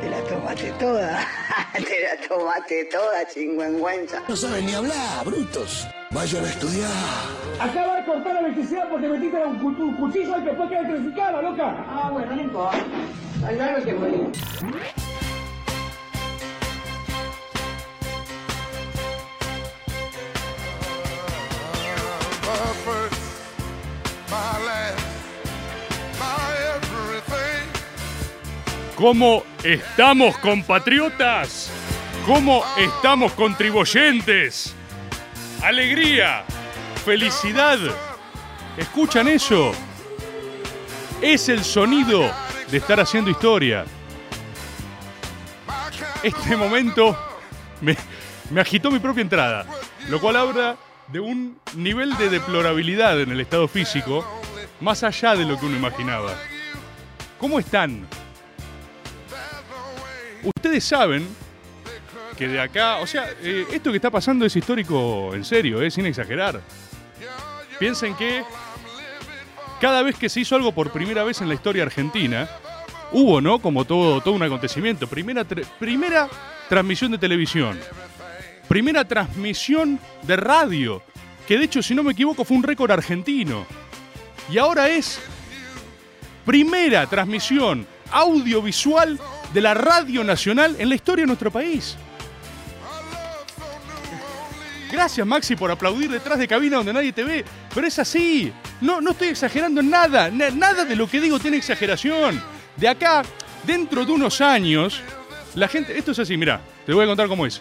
te la tomaste toda. te la tomaste toda, chingüengüenza. No saben ni hablar, brutos. Vayan a estudiar. Acaba de cortar la electricidad porque metiste un, cu- un cuchillo y después queda electrificada, loca. Ah, bueno, no importa. Algo que morir. ¿Cómo estamos, compatriotas? ¿Cómo estamos, contribuyentes? Alegría, felicidad. ¿Escuchan eso? Es el sonido de estar haciendo historia. Este momento me, me agitó mi propia entrada, lo cual habla de un nivel de deplorabilidad en el estado físico más allá de lo que uno imaginaba. ¿Cómo están? Ustedes saben que de acá, o sea, eh, esto que está pasando es histórico en serio, es sin exagerar. Piensen que cada vez que se hizo algo por primera vez en la historia argentina, hubo, ¿no? Como todo, todo un acontecimiento. Primera, primera transmisión de televisión. Primera transmisión de radio. Que de hecho, si no me equivoco, fue un récord argentino. Y ahora es primera transmisión audiovisual de la Radio Nacional en la historia de nuestro país. Gracias Maxi por aplaudir detrás de cabina donde nadie te ve, pero es así. No, no estoy exagerando en nada, Na- nada de lo que digo tiene exageración. De acá, dentro de unos años, la gente, esto es así, mira, te voy a contar cómo es.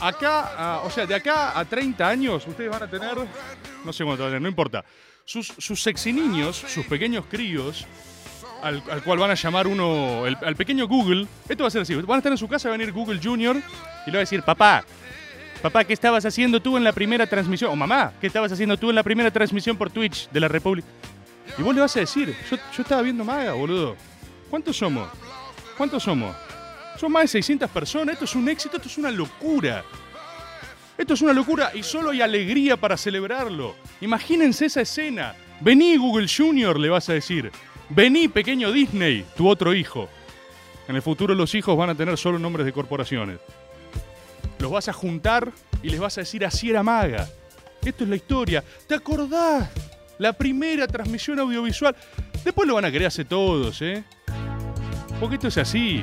Acá, o sea, de acá a 30 años, ustedes van a tener, no sé cuánto van a tener, no importa, sus, sus sexy niños, sus pequeños críos, al, al cual van a llamar uno, el- al pequeño Google. Esto va a ser así. Van a estar en su casa, va a venir Google Junior y le va a decir, papá, papá, ¿qué estabas haciendo tú en la primera transmisión? O mamá, ¿qué estabas haciendo tú en la primera transmisión por Twitch de la República? Y vos le vas a decir, yo, yo estaba viendo Maga, boludo. ¿Cuántos somos? ¿Cuántos somos? Son más de 600 personas. Esto es un éxito, esto es una locura. Esto es una locura y solo hay alegría para celebrarlo. Imagínense esa escena. Vení, Google Junior, le vas a decir. Vení, pequeño Disney, tu otro hijo. En el futuro los hijos van a tener solo nombres de corporaciones. Los vas a juntar y les vas a decir así era maga. Esto es la historia. ¿Te acordás? La primera transmisión audiovisual. Después lo van a querer todos, ¿eh? Porque esto es así.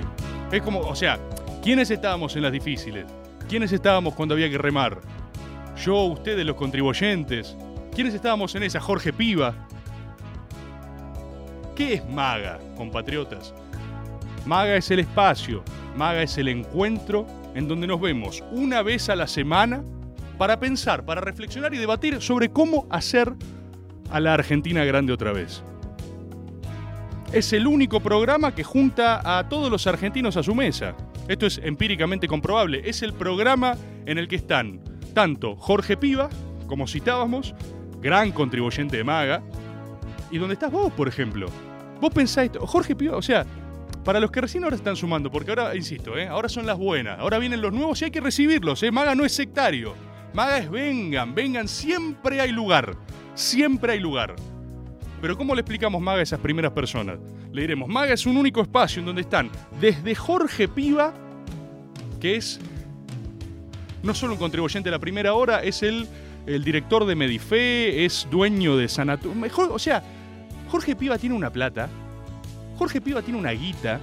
Es como, o sea, ¿quiénes estábamos en las difíciles? ¿Quiénes estábamos cuando había que remar? Yo, ustedes, los contribuyentes. ¿Quiénes estábamos en esa? Jorge Piva. ¿Qué es Maga, compatriotas? Maga es el espacio, Maga es el encuentro en donde nos vemos una vez a la semana para pensar, para reflexionar y debatir sobre cómo hacer a la Argentina grande otra vez. Es el único programa que junta a todos los argentinos a su mesa. Esto es empíricamente comprobable. Es el programa en el que están tanto Jorge Piva, como citábamos, gran contribuyente de Maga, y donde estás vos, por ejemplo. Vos pensáis, Jorge Piva, o sea, para los que recién ahora están sumando, porque ahora, insisto, ¿eh? ahora son las buenas, ahora vienen los nuevos y hay que recibirlos. ¿eh? Maga no es sectario. Maga es vengan, vengan, siempre hay lugar. Siempre hay lugar. Pero ¿cómo le explicamos Maga a esas primeras personas? Le diremos, Maga es un único espacio en donde están desde Jorge Piva, que es no solo un contribuyente de la primera hora, es el, el director de Medife, es dueño de Sanatorio. Mejor, o sea, Jorge Piva tiene una plata, Jorge Piva tiene una guita,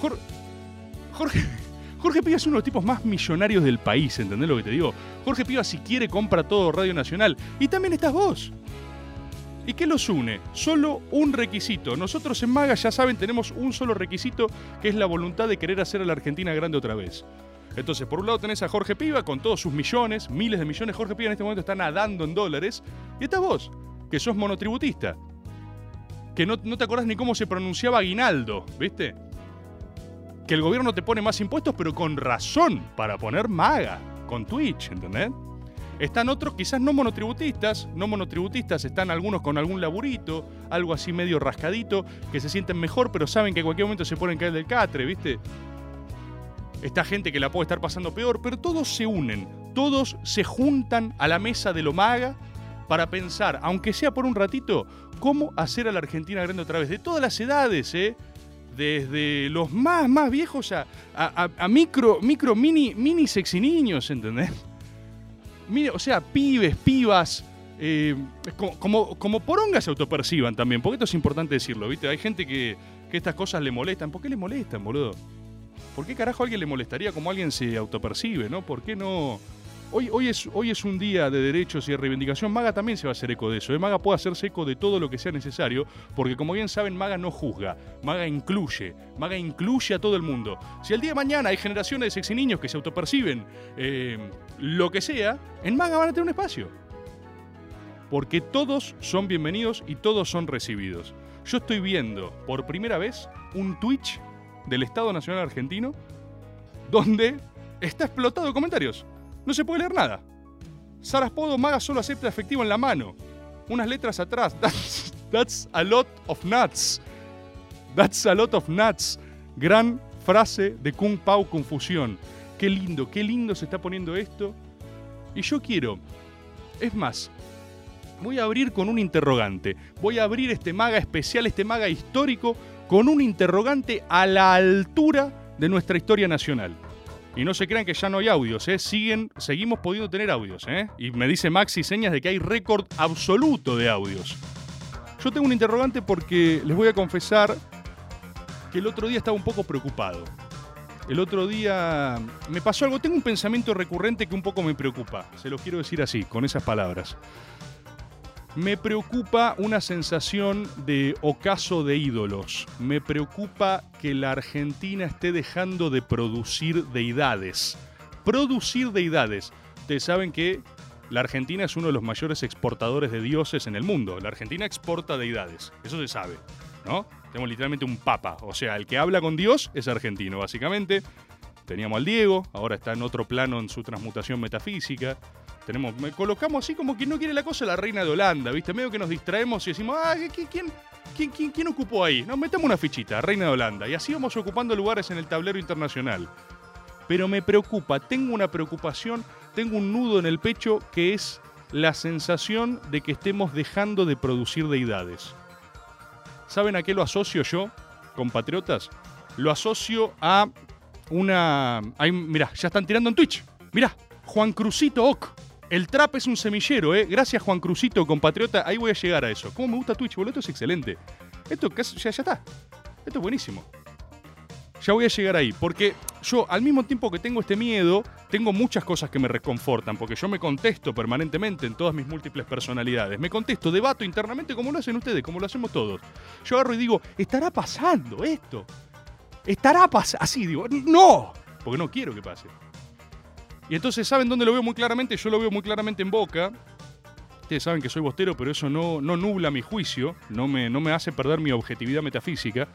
Jor- Jorge, Jorge Piva es uno de los tipos más millonarios del país, ¿entendés lo que te digo? Jorge Piva si quiere compra todo Radio Nacional. Y también estás vos. ¿Y qué los une? Solo un requisito. Nosotros en Maga, ya saben, tenemos un solo requisito, que es la voluntad de querer hacer a la Argentina grande otra vez. Entonces, por un lado tenés a Jorge Piva con todos sus millones, miles de millones. Jorge Piva en este momento está nadando en dólares. Y estás vos, que sos monotributista. Que no, no te acordás ni cómo se pronunciaba aguinaldo, ¿viste? que el gobierno te pone más impuestos, pero con razón para poner maga con Twitch, ¿entendés? Están otros quizás no monotributistas, no monotributistas, están algunos con algún laburito, algo así medio rascadito, que se sienten mejor, pero saben que en cualquier momento se pueden caer del catre, ¿viste? Esta gente que la puede estar pasando peor, pero todos se unen, todos se juntan a la mesa de lo maga para pensar, aunque sea por un ratito, cómo hacer a la Argentina grande otra vez, de todas las edades, ¿eh? Desde los más, más viejos a, a- micro, micro, mini, mini sexy niños, ¿entendés? O sea, pibes, pibas, eh, como, como, como porongas se autoperciban también, porque esto es importante decirlo, ¿viste? Hay gente que, que estas cosas le molestan. ¿Por qué le molestan, boludo? ¿Por qué carajo a alguien le molestaría como alguien se autopercibe, no? ¿Por qué no...? Hoy, hoy, es, hoy es un día de derechos y de reivindicación. Maga también se va a hacer eco de eso. ¿eh? Maga puede hacerse eco de todo lo que sea necesario, porque como bien saben, Maga no juzga. Maga incluye. Maga incluye a todo el mundo. Si el día de mañana hay generaciones de niños que se autoperciben eh, lo que sea, en Maga van a tener un espacio. Porque todos son bienvenidos y todos son recibidos. Yo estoy viendo por primera vez un Twitch del Estado Nacional Argentino donde está explotado de comentarios. No se puede leer nada. Saraspodo Maga solo acepta efectivo en la mano. Unas letras atrás. That's, that's a lot of nuts. That's a lot of nuts. Gran frase de Kung Pao Confusión. Qué lindo, qué lindo se está poniendo esto. Y yo quiero, es más, voy a abrir con un interrogante. Voy a abrir este maga especial, este maga histórico, con un interrogante a la altura de nuestra historia nacional. Y no se crean que ya no hay audios, ¿eh? Siguen, seguimos pudiendo tener audios, ¿eh? Y me dice Maxi señas de que hay récord absoluto de audios. Yo tengo un interrogante porque les voy a confesar que el otro día estaba un poco preocupado. El otro día me pasó algo, tengo un pensamiento recurrente que un poco me preocupa. Se lo quiero decir así, con esas palabras. Me preocupa una sensación de ocaso de ídolos. Me preocupa que la Argentina esté dejando de producir deidades. Producir deidades. Ustedes saben que la Argentina es uno de los mayores exportadores de dioses en el mundo. La Argentina exporta deidades. Eso se sabe, ¿no? Tenemos literalmente un papa. O sea, el que habla con Dios es argentino, básicamente. Teníamos al Diego, ahora está en otro plano en su transmutación metafísica. Tenemos, colocamos así como que no quiere la cosa la reina de Holanda, ¿viste? Medio que nos distraemos y decimos, ah, ¿qui- ¿quién, quién, quién, quién ocupó ahí? Nos metemos una fichita, reina de Holanda. Y así vamos ocupando lugares en el tablero internacional. Pero me preocupa, tengo una preocupación, tengo un nudo en el pecho que es la sensación de que estemos dejando de producir deidades. ¿Saben a qué lo asocio yo, compatriotas? Lo asocio a una... Ahí, mirá, ya están tirando en Twitch. Mirá, Juan Cruzito Oc. El trap es un semillero, ¿eh? Gracias, Juan Cruzito, compatriota. Ahí voy a llegar a eso. ¿Cómo me gusta Twitch, boludo? Esto es excelente. Esto ya, ya está. Esto es buenísimo. Ya voy a llegar ahí, porque yo al mismo tiempo que tengo este miedo, tengo muchas cosas que me reconfortan, porque yo me contesto permanentemente en todas mis múltiples personalidades. Me contesto, debato internamente como lo hacen ustedes, como lo hacemos todos. Yo agarro y digo, ¿estará pasando esto? ¿Estará pasando? Así digo, no, porque no quiero que pase. Y entonces, ¿saben dónde lo veo muy claramente? Yo lo veo muy claramente en Boca. Ustedes saben que soy bostero, pero eso no, no nubla mi juicio, no me, no me hace perder mi objetividad metafísica.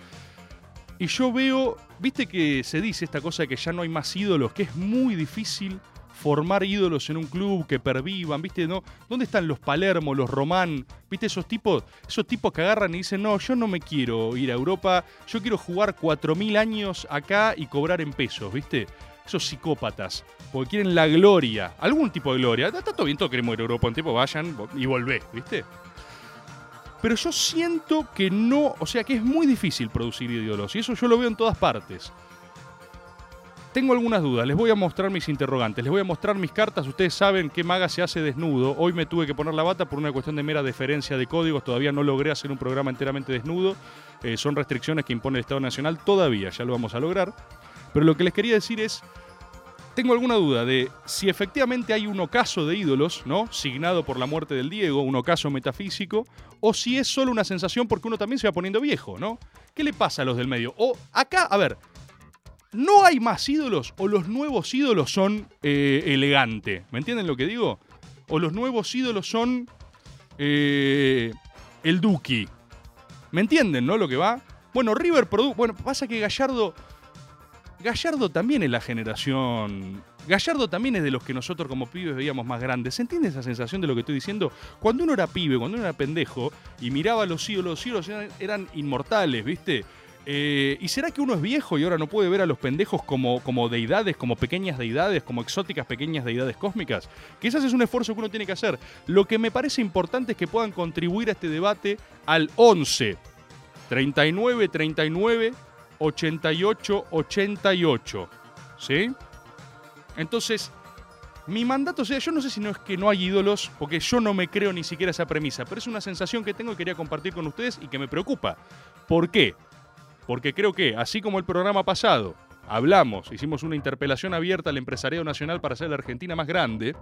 Y yo veo, viste que se dice esta cosa de que ya no hay más ídolos, que es muy difícil formar ídolos en un club que pervivan, ¿viste? ¿No? ¿Dónde están los Palermo, los Román? ¿Viste esos tipos? Esos tipos que agarran y dicen, no, yo no me quiero ir a Europa, yo quiero jugar 4.000 años acá y cobrar en pesos, ¿viste? Esos psicópatas, porque quieren la gloria, algún tipo de gloria. Está todo bien, todos queremos ir a Europa un tiempo, vayan y volvé, ¿viste? Pero yo siento que no, o sea que es muy difícil producir ídolos, y eso yo lo veo en todas partes. Tengo algunas dudas, les voy a mostrar mis interrogantes, les voy a mostrar mis cartas, ustedes saben que Maga se hace desnudo, hoy me tuve que poner la bata por una cuestión de mera deferencia de códigos, todavía no logré hacer un programa enteramente desnudo, Eh, son restricciones que impone el Estado Nacional, todavía ya lo vamos a lograr, pero lo que les quería decir es, tengo alguna duda de si efectivamente hay un ocaso de ídolos, ¿no? Signado por la muerte del Diego, un ocaso metafísico, o si es solo una sensación porque uno también se va poniendo viejo, ¿no? ¿Qué le pasa a los del medio? O acá, a ver, ¿no hay más ídolos o los nuevos ídolos son eh, elegante? ¿Me entienden lo que digo? O los nuevos ídolos son eh, el Duki. ¿Me entienden, no? Lo que va. Bueno, River produjo. Bueno, pasa que Gallardo Gallardo también es la generación. Gallardo también es de los que nosotros como pibes veíamos más grandes. ¿Se entiende esa sensación de lo que estoy diciendo? Cuando uno era pibe, cuando uno era pendejo y miraba a los ídolos, los ídolos eran, inmortales, ¿viste? Eh, ¿Y será que uno es viejo y ahora no puede ver a los pendejos como, como deidades, como pequeñas deidades, como exóticas pequeñas deidades cósmicas? Quizás es un esfuerzo que uno tiene que hacer. Lo que me parece importante es que puedan contribuir a este debate al 11 39 39 88 88. ¿Sí? Entonces, mi mandato, o sea, yo no sé si no es que no hay ídolos, porque yo no me creo ni siquiera esa premisa, pero es una sensación que tengo y quería compartir con ustedes y que me preocupa. ¿Por qué? Porque creo que, así como el programa pasado, hablamos, hicimos una interpelación abierta al empresariado nacional para hacer la Argentina más grande,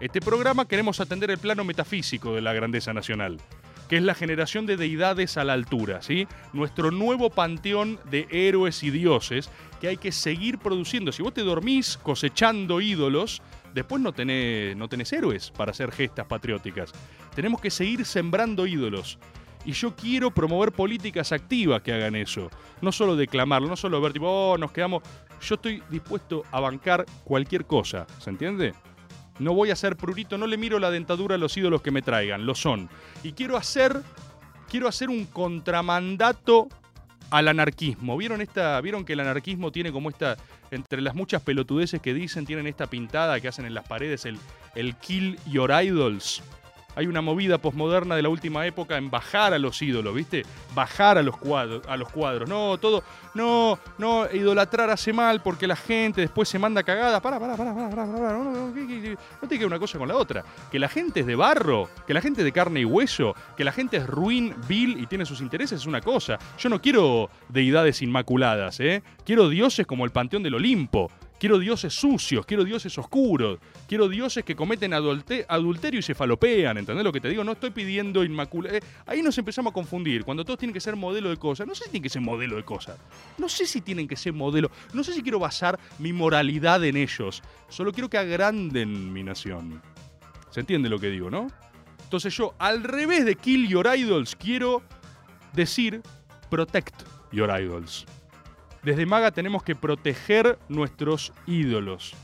este programa queremos atender el plano metafísico de la grandeza nacional, que es la generación de deidades a la altura, ¿sí? Nuestro nuevo panteón de héroes y dioses que hay que seguir produciendo. Si vos te dormís cosechando ídolos, después no tenés, no tenés héroes para hacer gestas patrióticas. Tenemos que seguir sembrando ídolos. Y yo quiero promover políticas activas que hagan eso. No solo declamarlo, no solo ver tipo, oh, nos quedamos. Yo estoy dispuesto a bancar cualquier cosa, ¿se entiende? No voy a ser prurito, no le miro la dentadura a los ídolos que me traigan, lo son. Y quiero hacer, quiero hacer un contramandato al anarquismo. ¿Vieron esta, vieron que el anarquismo tiene como esta, entre las muchas pelotudeces que dicen, tienen esta pintada que hacen en las paredes, el, el kill your idols? Hay una movida posmoderna de la última época en bajar a los ídolos, ¿viste? Bajar a los cuadros, a los cuadros. No, todo, no, no, idolatrar hace mal porque la gente después se manda cagada. Para, para, para, para, para, para. No, no, no, no, no tiene que una cosa con la otra. Que la gente es de barro, que la gente es de carne y hueso, que la gente es ruin, vil y tiene sus intereses es una cosa. Yo no quiero deidades inmaculadas, ¿eh? Quiero dioses como el Panteón del Olimpo. Quiero dioses sucios, quiero dioses oscuros, quiero dioses que cometen adulte adulterio y se falopean, ¿entendés lo que te digo? No estoy pidiendo inmaculada. ahí nos empezamos a confundir, cuando todos tienen que ser modelo de cosas. No sé si tienen que ser modelo de cosas. No sé si tienen que ser modelo. No sé si quiero basar mi moralidad en ellos. Solo quiero que agranden mi nación. ¿Se entiende lo que digo, no? Entonces yo, al revés de kill your idols, quiero decir protect your idols. Desde Maga tenemos que proteger nuestros ídolos.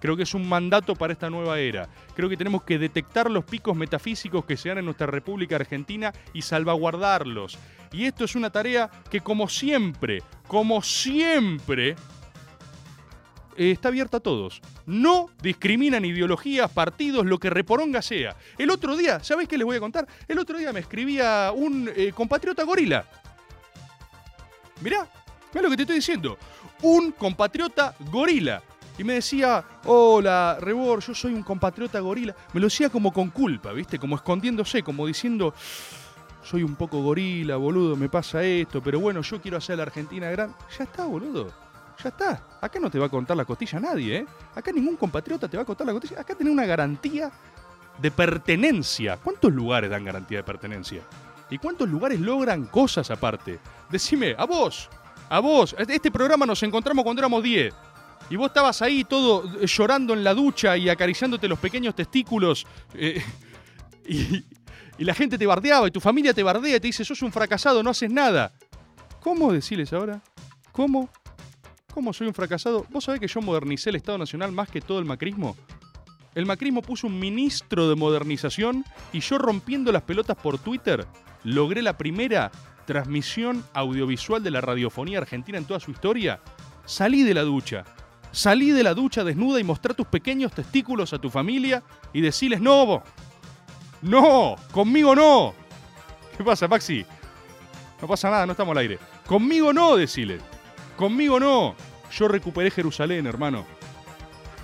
Creo que es un mandato para esta nueva era. Creo que tenemos que detectar los picos metafísicos que se dan en nuestra República Argentina y salvaguardarlos. Y esto es una tarea que como siempre, como siempre, eh, está abierta a todos. No discriminan ideologías, partidos, lo que reporonga sea. El otro día, ¿sabéis qué les voy a contar? El otro día me escribía un eh, compatriota gorila. Mirá, Mirá lo que te estoy diciendo. Un compatriota gorila. Y me decía, hola, Rebor, yo soy un compatriota gorila. Me lo decía como con culpa, ¿viste? Como escondiéndose, como diciendo, soy un poco gorila, boludo, me pasa esto, pero bueno, yo quiero hacer la Argentina grande. Ya está, boludo. Ya está. Acá no te va a contar la costilla nadie, ¿eh? Acá ningún compatriota te va a contar la costilla. Acá tenés una garantía de pertenencia. ¿Cuántos lugares dan garantía de pertenencia? ¿Y cuántos lugares logran cosas aparte? Decime, a vos, a vos, este programa nos encontramos cuando éramos 10. Y vos estabas ahí todo eh, llorando en la ducha y acariciándote los pequeños testículos. eh, y, y la gente te bardeaba y tu familia te bardea y te dice, sos un fracasado, no haces nada. ¿Cómo decirles ahora? ¿Cómo? ¿Cómo soy un fracasado? ¿Vos sabés que yo modernicé el Estado Nacional más que todo el macrismo? El macrismo puso un ministro de modernización y yo rompiendo las pelotas por Twitter logré la primera transmisión audiovisual de la radiofonía argentina en toda su historia. Salí de la ducha. Salí de la ducha desnuda y mostrá tus pequeños testículos a tu familia y decirles, no, no, conmigo no. ¿Qué pasa, Maxi? No pasa nada, no estamos al aire. Conmigo no, decirles. Conmigo no. Yo recuperé Jerusalén, hermano.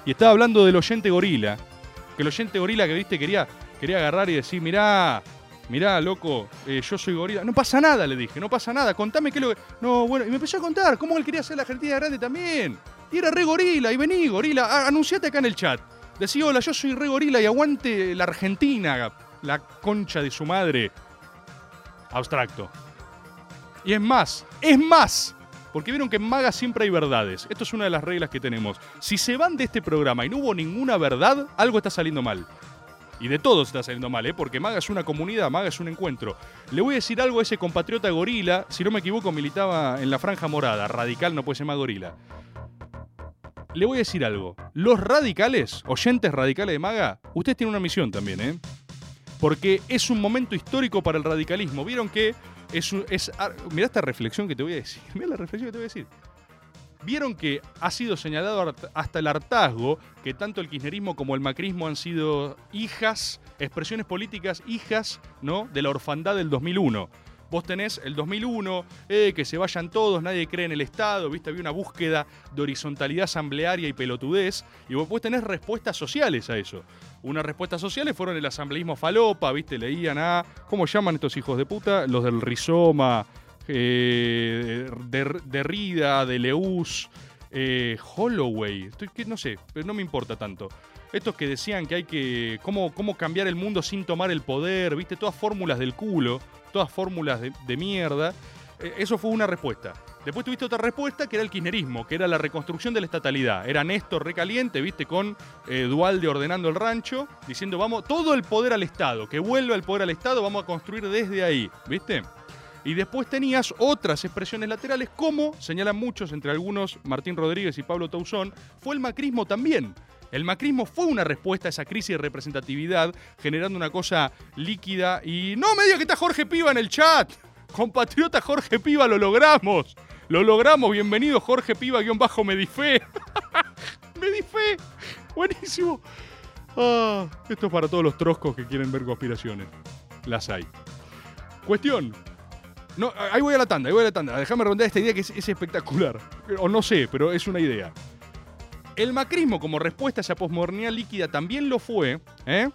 Y estaba hablando del oyente gorila. Que el oyente gorila que viste quería, quería agarrar y decir, mirá, mirá, loco, eh, yo soy gorila. No pasa nada, le dije, no pasa nada. Contame qué lo que. No, bueno, y me empezó a contar cómo él quería hacer la Argentina grande también. Y era re gorila, y vení, gorila. Anunciate acá en el chat. Decí, hola, yo soy re gorila y aguante la Argentina, la concha de su madre. Abstracto. Y es más, es más. Porque vieron que en Maga siempre hay verdades. Esto es una de las reglas que tenemos. Si se van de este programa y no hubo ninguna verdad, algo está saliendo mal. Y de todos está saliendo mal, ¿eh? Porque Maga es una comunidad, Maga es un encuentro. Le voy a decir algo a ese compatriota gorila. Si no me equivoco, militaba en la franja morada. Radical no puede ser más gorila. le voy a decir algo. Los radicales, oyentes radicales de Maga, ustedes tienen una misión también, ¿eh? Porque es un momento histórico para el radicalismo. Vieron que es, es mirá esta reflexión que te voy a decir. Mirá la reflexión que te voy a decir. Vieron que ha sido señalado hasta el hartazgo que tanto el kirchnerismo como el macrismo han sido hijas, expresiones políticas hijas, ¿no? De la orfandad del 2001. Vos tenés el 2001, eh, que se vayan todos, nadie cree en el Estado, ¿viste? Había una búsqueda de horizontalidad asamblearia y pelotudez, y vos tenés respuestas sociales a eso. Unas respuestas sociales fueron el asambleísmo falopa, ¿viste? Leían a. ¿Cómo llaman estos hijos de puta? Los del rizoma, eh, de, Derrida, de Leus, eh, Holloway. No sé, pero no me importa tanto. Estos que decían que hay que. Cómo, cómo cambiar el mundo sin tomar el poder, ¿viste? Todas fórmulas del culo, todas fórmulas de, de mierda. Eh, eso fue una respuesta. Después tuviste otra respuesta que era el kirchnerismo, que era la reconstrucción de la estatalidad. Era Néstor recaliente, viste, con eh, Dualde ordenando el rancho, diciendo vamos, todo el poder al Estado, que vuelva el poder al Estado, vamos a construir desde ahí, ¿viste? Y después tenías otras expresiones laterales, como señalan muchos, entre algunos Martín Rodríguez y Pablo Tauzón, fue el macrismo también. El macrismo fue una respuesta a esa crisis de representatividad, generando una cosa líquida y... ¡No me diga que está Jorge Piva en el chat! Compatriota Jorge Piva, lo logramos. Lo logramos. Bienvenido Jorge Piva, guion bajo Medife. Medife. Buenísimo. Ah, esto es para todos los troscos que quieren ver conspiraciones. Las hay. Cuestión. No, ahí voy a la tanda, ahí voy a la tanda. Déjame redondear esta idea que es, es espectacular. O no sé, pero es una idea. El macrismo como respuesta a esa posmodernidad líquida también lo fue, ¿eh?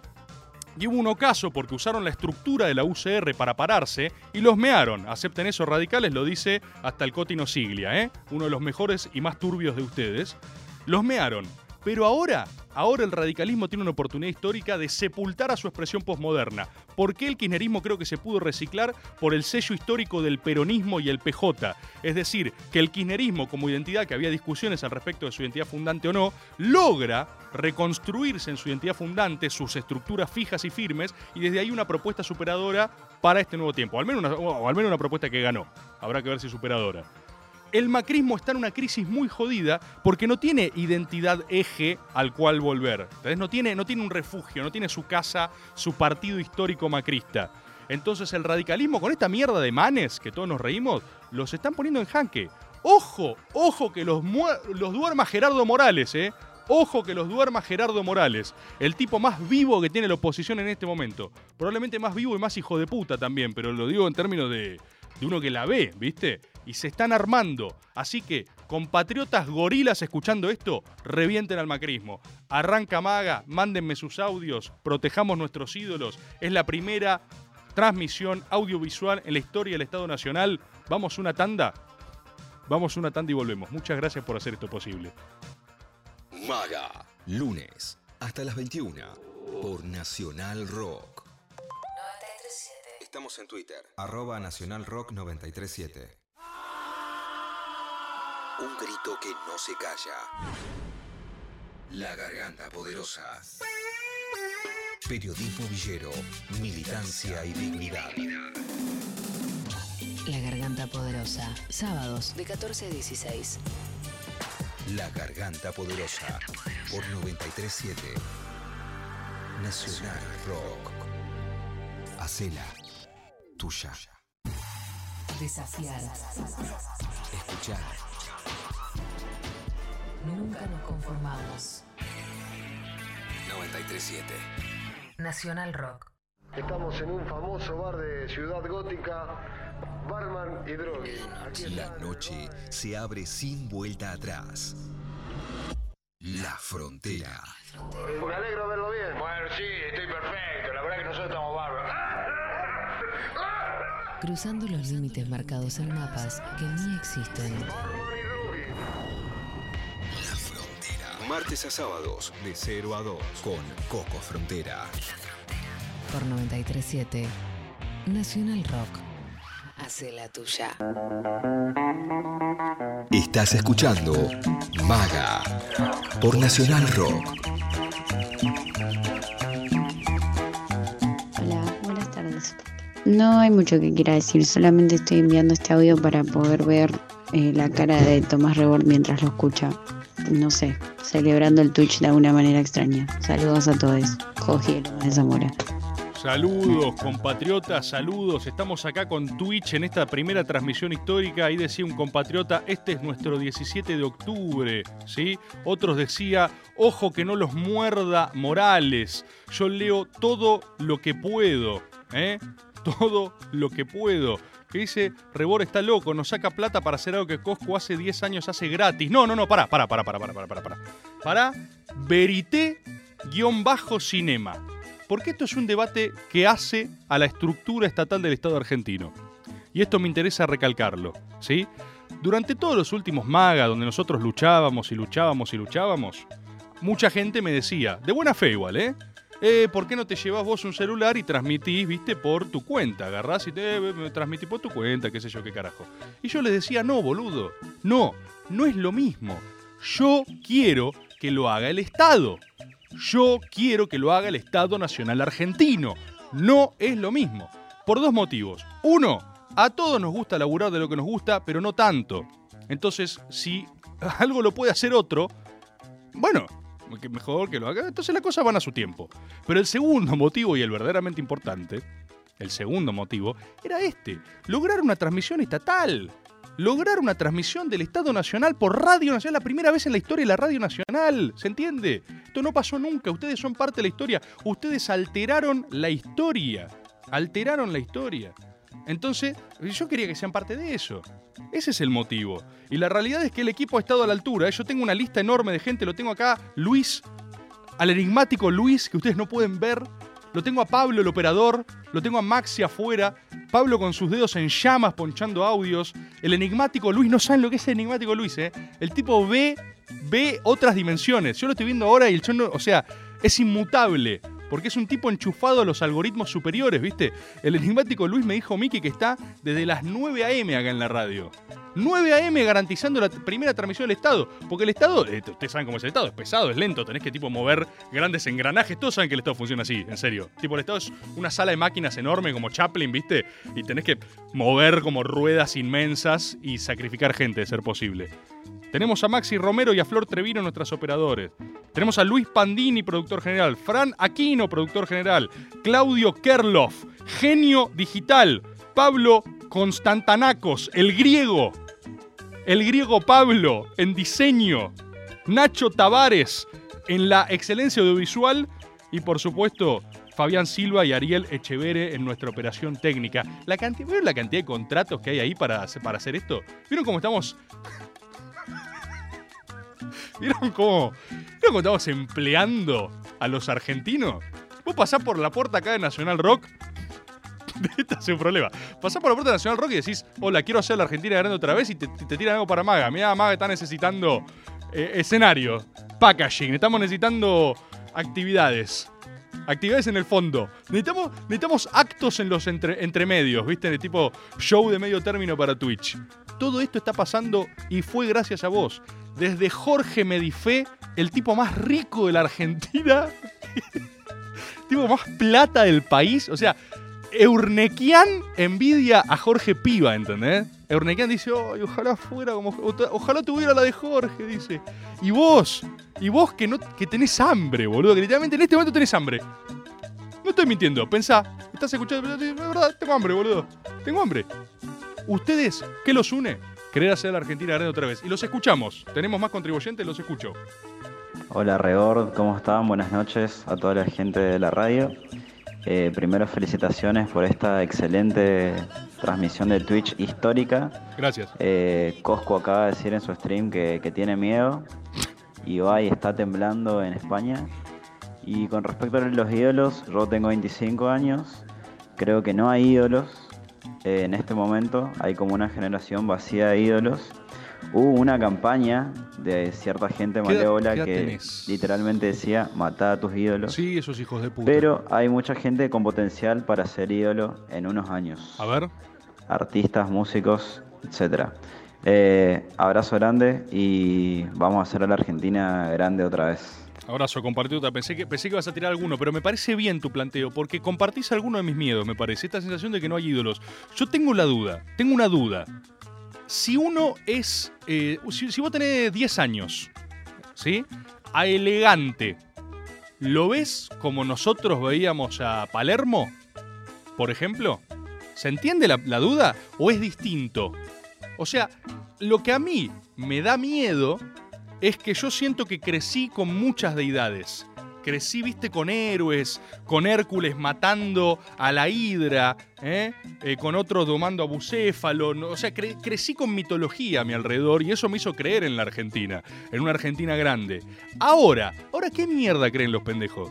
Y hubo un ocaso porque usaron la estructura de la UCR para pararse y los mearon. Acepten eso, radicales, lo dice hasta el Cotino Siglia, ¿eh? uno de los mejores y más turbios de ustedes. Los mearon. Pero ahora, ahora el radicalismo tiene una oportunidad histórica de sepultar a su expresión posmoderna. ¿Por qué el kirchnerismo creo que se pudo reciclar? Por el sello histórico del peronismo y el PJ. Es decir, que el kirchnerismo como identidad, que había discusiones al respecto de su identidad fundante o no, logra reconstruirse en su identidad fundante, sus estructuras fijas y firmes, y desde ahí una propuesta superadora para este nuevo tiempo. Al menos una, o al menos una propuesta que ganó. Habrá que ver si superadora el macrismo está en una crisis muy jodida porque no tiene identidad eje al cual volver. ¿entendés? No, tiene, no tiene un refugio, no tiene su casa, su partido histórico macrista. Entonces el radicalismo con esta mierda de manes que todos nos reímos, los están poniendo en jaque. Ojo, ojo que los, los duerma Gerardo Morales, ¿eh? Ojo que los duerma Gerardo Morales, el tipo más vivo que tiene la oposición en este momento. Probablemente más vivo y más hijo de puta también, pero lo digo en términos de, de uno que la ve, ¿viste? Y se están armando. Así que, compatriotas gorilas escuchando esto, revienten al macrismo. Arranca Maga, mándenme sus audios, protejamos nuestros ídolos. Es la primera transmisión audiovisual en la historia del Estado Nacional. Vamos una tanda. Vamos una tanda y volvemos. Muchas gracias por hacer esto posible. Maga, lunes hasta las 21 por Nacional Rock. Estamos en Twitter. Arroba Nacional Rock 937. Un grito que no se calla. La garganta poderosa. Periodismo villero, militancia y dignidad. La Garganta Poderosa. Sábados de 14 a 16. La garganta poderosa por 937 Nacional Rock. Hacela tuya. Desafiar. Escuchar. Nunca nos conformamos. 937 Nacional Rock. Estamos en un famoso bar de Ciudad Gótica, Barman y Drogui. La noche se abre sin vuelta atrás. La frontera. Me alegro verlo bien. Bueno, sí, estoy perfecto. La verdad que nosotros estamos bárbaros. Cruzando los límites marcados en mapas que ni existen. Martes a sábados de 0 a 2 con Coco Frontera. Por 937 Nacional Rock. Hace la tuya. Estás escuchando Maga por Nacional Rock. Hola, buenas tardes. No hay mucho que quiera decir, solamente estoy enviando este audio para poder ver eh, la cara de Tomás Rebord mientras lo escucha. No sé, celebrando el Twitch de alguna manera extraña. Saludos a todos. Jorge de Zamora. Saludos, compatriotas, saludos. Estamos acá con Twitch en esta primera transmisión histórica. Ahí decía un compatriota, este es nuestro 17 de octubre, ¿sí? Otros decía, ojo que no los muerda Morales. Yo leo todo lo que puedo, ¿eh? Todo lo que puedo. Que dice, Rebor está loco, nos saca plata para hacer algo que Cosco hace 10 años hace gratis. No, no, no, pará, pará, pará, pará, pará, pará, pará. Pará, pará. Verité-cinema porque esto es un debate que hace a la estructura estatal del Estado argentino. Y esto me interesa recalcarlo, ¿sí? Durante todos los últimos MAGA, donde nosotros luchábamos y luchábamos y luchábamos, mucha gente me decía, de buena fe igual, ¿eh? Eh, ¿por qué no te llevas vos un celular y transmitís, viste, por tu cuenta? Agarrás y te eh, transmitís por tu cuenta, qué sé yo, qué carajo. Y yo les decía, no, boludo, no, no es lo mismo. Yo quiero que lo haga el Estado. Yo quiero que lo haga el Estado Nacional Argentino. No es lo mismo. Por dos motivos. Uno, a todos nos gusta laburar de lo que nos gusta, pero no tanto. Entonces, si algo lo puede hacer otro, bueno, mejor que lo haga. Entonces las cosas van a su tiempo. Pero el segundo motivo y el verdaderamente importante, el segundo motivo, era este. Lograr una transmisión estatal lograr una transmisión del Estado Nacional por Radio Nacional, la primera vez en la historia de la Radio Nacional. ¿Se entiende? Esto no pasó nunca. Ustedes son parte de la historia. Ustedes alteraron la historia. Alteraron la historia. Entonces, yo quería que sean parte de eso. Ese es el motivo. Y la realidad es que el equipo ha estado a la altura. Yo tengo una lista enorme de gente. Lo tengo acá. Luis, al enigmático Luis, que ustedes no pueden ver. Lo tengo a Pablo, el operador. Lo tengo a Maxi afuera. Pablo con sus dedos en llamas ponchando audios. El enigmático Luis, no saben lo que es el enigmático Luis, ¿eh? El tipo ve, ve otras dimensiones. Yo lo estoy viendo ahora y el no, o sea, es inmutable. Porque es un tipo enchufado a los algoritmos superiores, ¿viste? El enigmático Luis me dijo Miki que está desde las 9 a.m. acá en la radio. 9 a.m. garantizando la primera transmisión del Estado. Porque el Estado, eh, ustedes saben cómo es el Estado, es pesado, es lento, tenés que tipo mover grandes engranajes. Todos saben que el Estado funciona así, en serio. Tipo, el Estado es una sala de máquinas enorme como Chaplin, ¿viste? Y tenés que mover como ruedas inmensas y sacrificar gente de ser posible. Tenemos a Maxi Romero y a Flor Trevino, nuestras operadores. Tenemos a Luis Pandini, productor general. Fran Aquino, productor general. Claudio Kerloff, genio digital. Pablo Constantanacos, el griego, el griego Pablo en diseño, Nacho Tavares en la excelencia audiovisual y por supuesto Fabián Silva y Ariel Echevere en nuestra operación técnica. La cantidad, ¿Vieron la cantidad de contratos que hay ahí para, para hacer esto? ¿Vieron cómo estamos? ¿Vieron cómo, ¿Vieron cómo estamos empleando a los argentinos? Vos pasás por la puerta acá de Nacional Rock este es un problema. Pasás por la puerta Nacional Rock y decís, hola, quiero hacer la Argentina grande otra vez y te, tiran algo para Maga. Mira, Maga está necesitando eh, escenario, packaging, estamos necesitando actividades. Actividades en el fondo. Necesitamos, necesitamos actos en los entre, entremedios, ¿viste? De tipo show de medio término para Twitch. Todo esto está pasando y fue gracias a vos. Desde Jorge Medifé, el tipo más rico de la Argentina, el tipo más plata del país. O sea, Eurnequian envidia a Jorge Piva, ¿entendés? Eurnequian dice, ojalá fuera. Ojalá tuviera la de Jorge, dice. Y vos, y vos que no que tenés hambre, boludo, que literalmente en este momento tenés hambre. No estoy mintiendo, pensá, estás escuchando, es verdad, tengo hambre, boludo. Tengo hambre. ¿Ustedes qué los une? Querer hacer la Argentina grande otra vez. Y los escuchamos. Tenemos más contribuyentes, los escucho. Hola Rebord, ¿cómo están? Buenas noches a toda la gente de la radio. Eh, primero felicitaciones por esta excelente transmisión de Twitch histórica. Gracias. Eh, Cosco acaba de decir en su stream que, tiene miedo. y Ibai está temblando en España. Y con respecto a los ídolos, yo tengo 25 años. Creo que no hay ídolos. Eh, en este momento hay como una generación vacía de ídolos. Hubo una campaña de cierta gente malévola que literalmente decía matar a tus ídolos. Sí, esos hijos de puta. Pero hay mucha gente con potencial para ser ídolo en unos años. A ver. Artistas, músicos, etcétera. Eh, abrazo grande y vamos a hacer a la Argentina grande otra vez. Abrazo, compartido. Pensé que, pensé que vas a tirar alguno, pero me parece bien tu planteo, porque compartís alguno de mis miedos, me parece. Esta sensación de que no hay ídolos. Yo tengo la duda, tengo una duda si uno es. Eh, si, vos tenés 10 años, ¿sí? A elegante. ¿Lo ves como nosotros veíamos a Palermo? Por ejemplo. ¿Se entiende la duda o es distinto? O sea, lo que a mí me da miedo es que yo siento que crecí con muchas deidades. Crecí, viste, con héroes, con Hércules matando a la Hidra, ¿eh? Eh, con otros domando a Bucéfalo. no- o sea, cre- crecí con mitología a mi alrededor y eso me hizo creer en la Argentina, en una Argentina grande. Ahora, ¿ahora qué mierda creen los pendejos?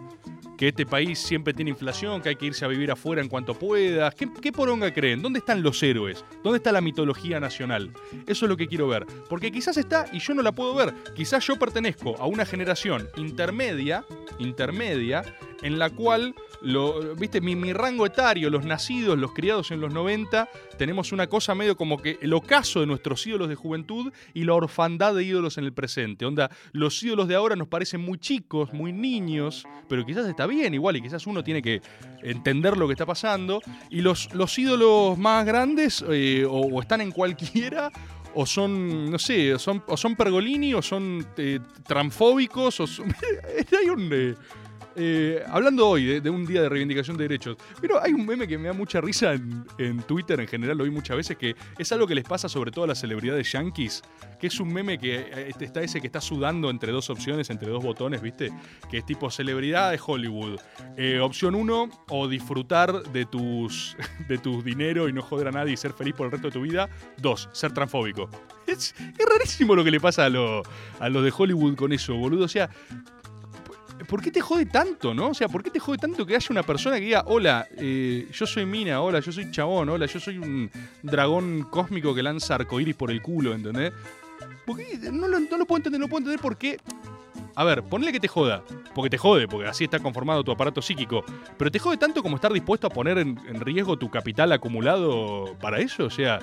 Que este país siempre tiene inflación, que hay que irse a vivir afuera en cuanto puedas. ¿Qué, qué poronga creen? ¿Dónde están los héroes? ¿Dónde está la mitología nacional? Eso es lo que quiero ver. Porque quizás está y yo no la puedo ver. Quizás yo pertenezco a una generación intermedia, intermedia, en la cual, lo, viste, mi, rango etario, los nacidos, los criados en los 90, tenemos una cosa medio como que el ocaso de nuestros ídolos de juventud y la orfandad de ídolos en el presente. Onda, los ídolos de ahora nos parecen muy chicos, muy niños, pero quizás está bien igual y quizás uno tiene que entender lo que está pasando. Y los, los ídolos más grandes eh, o, están en cualquiera o son, no sé, o son, son pergolini o son eh, transfóbicos o son... hay un... eh, eh, hablando hoy de, un día de reivindicación de derechos, pero hay un meme que me da mucha risa en, Twitter, en general lo vi muchas veces, que es algo que les pasa sobre todo a las celebridades yankees, que es un meme que eh, está ese que está sudando entre dos opciones, entre dos botones, ¿viste? Que es tipo celebridad de Hollywood. Eh, opción 1, o disfrutar de tus, de tus dinero y no joder a nadie y ser feliz por el resto de tu vida. 2, ser transfóbico. Es, es rarísimo lo que le pasa a, lo- a los de Hollywood con eso, boludo. O sea, ¿Por qué te jode tanto, no? O sea, ¿por qué te jode tanto que haya una persona que diga, hola, eh, yo soy Mina, hola, yo soy chabón, hola, yo soy un dragón cósmico que lanza arcoíris por el culo, ¿entendés? No lo, no puedo entender, no puedo entender por qué. A ver, ponle que te joda, porque te jode, porque así está conformado tu aparato psíquico, pero te jode tanto como estar dispuesto a poner en, en riesgo tu capital acumulado para eso, o sea,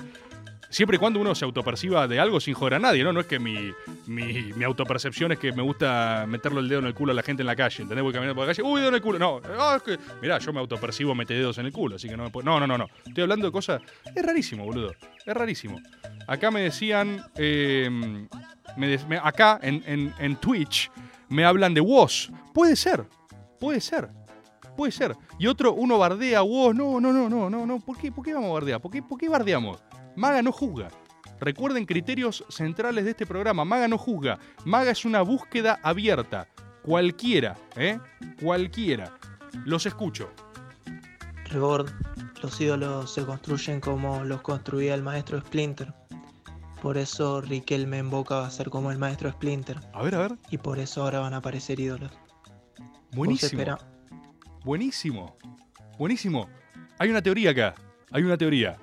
siempre y cuando uno se autoperciba de algo sin joder a nadie, ¿no? No es que mi, mi, autopercepción es que me gusta meterle el dedo en el culo a la gente en la calle, ¿entendés? Voy caminando por la calle, uy, dedo en el culo. No, es que, mirá, yo me autopercibo mete dedos en el culo, así que no me puedo. No, no, no, no. Estoy hablando de cosas. Es rarísimo, boludo. Es rarísimo. Acá me decían. eh, me acá en, en, en Twitch me hablan de WOS. Puede ser, puede ser. Puede ser. Y otro, uno bardea a WOS. No, no, no, no, no, no. ¿Por qué, por qué vamos a bardear? ¿Por qué, por qué bardeamos? Maga no juzga. Recuerden criterios centrales de este programa. Maga no juzga. Maga es una búsqueda abierta. Cualquiera, ¿eh? Cualquiera. Los escucho. Rebord, los ídolos se construyen como los construía el maestro Splinter. Por eso Riquelme en Boca va a ser como el maestro Splinter. A ver, a ver. Y por eso ahora van a aparecer ídolos. Buenísimo. Buenísimo. Buenísimo. Hay una teoría acá. Hay una teoría.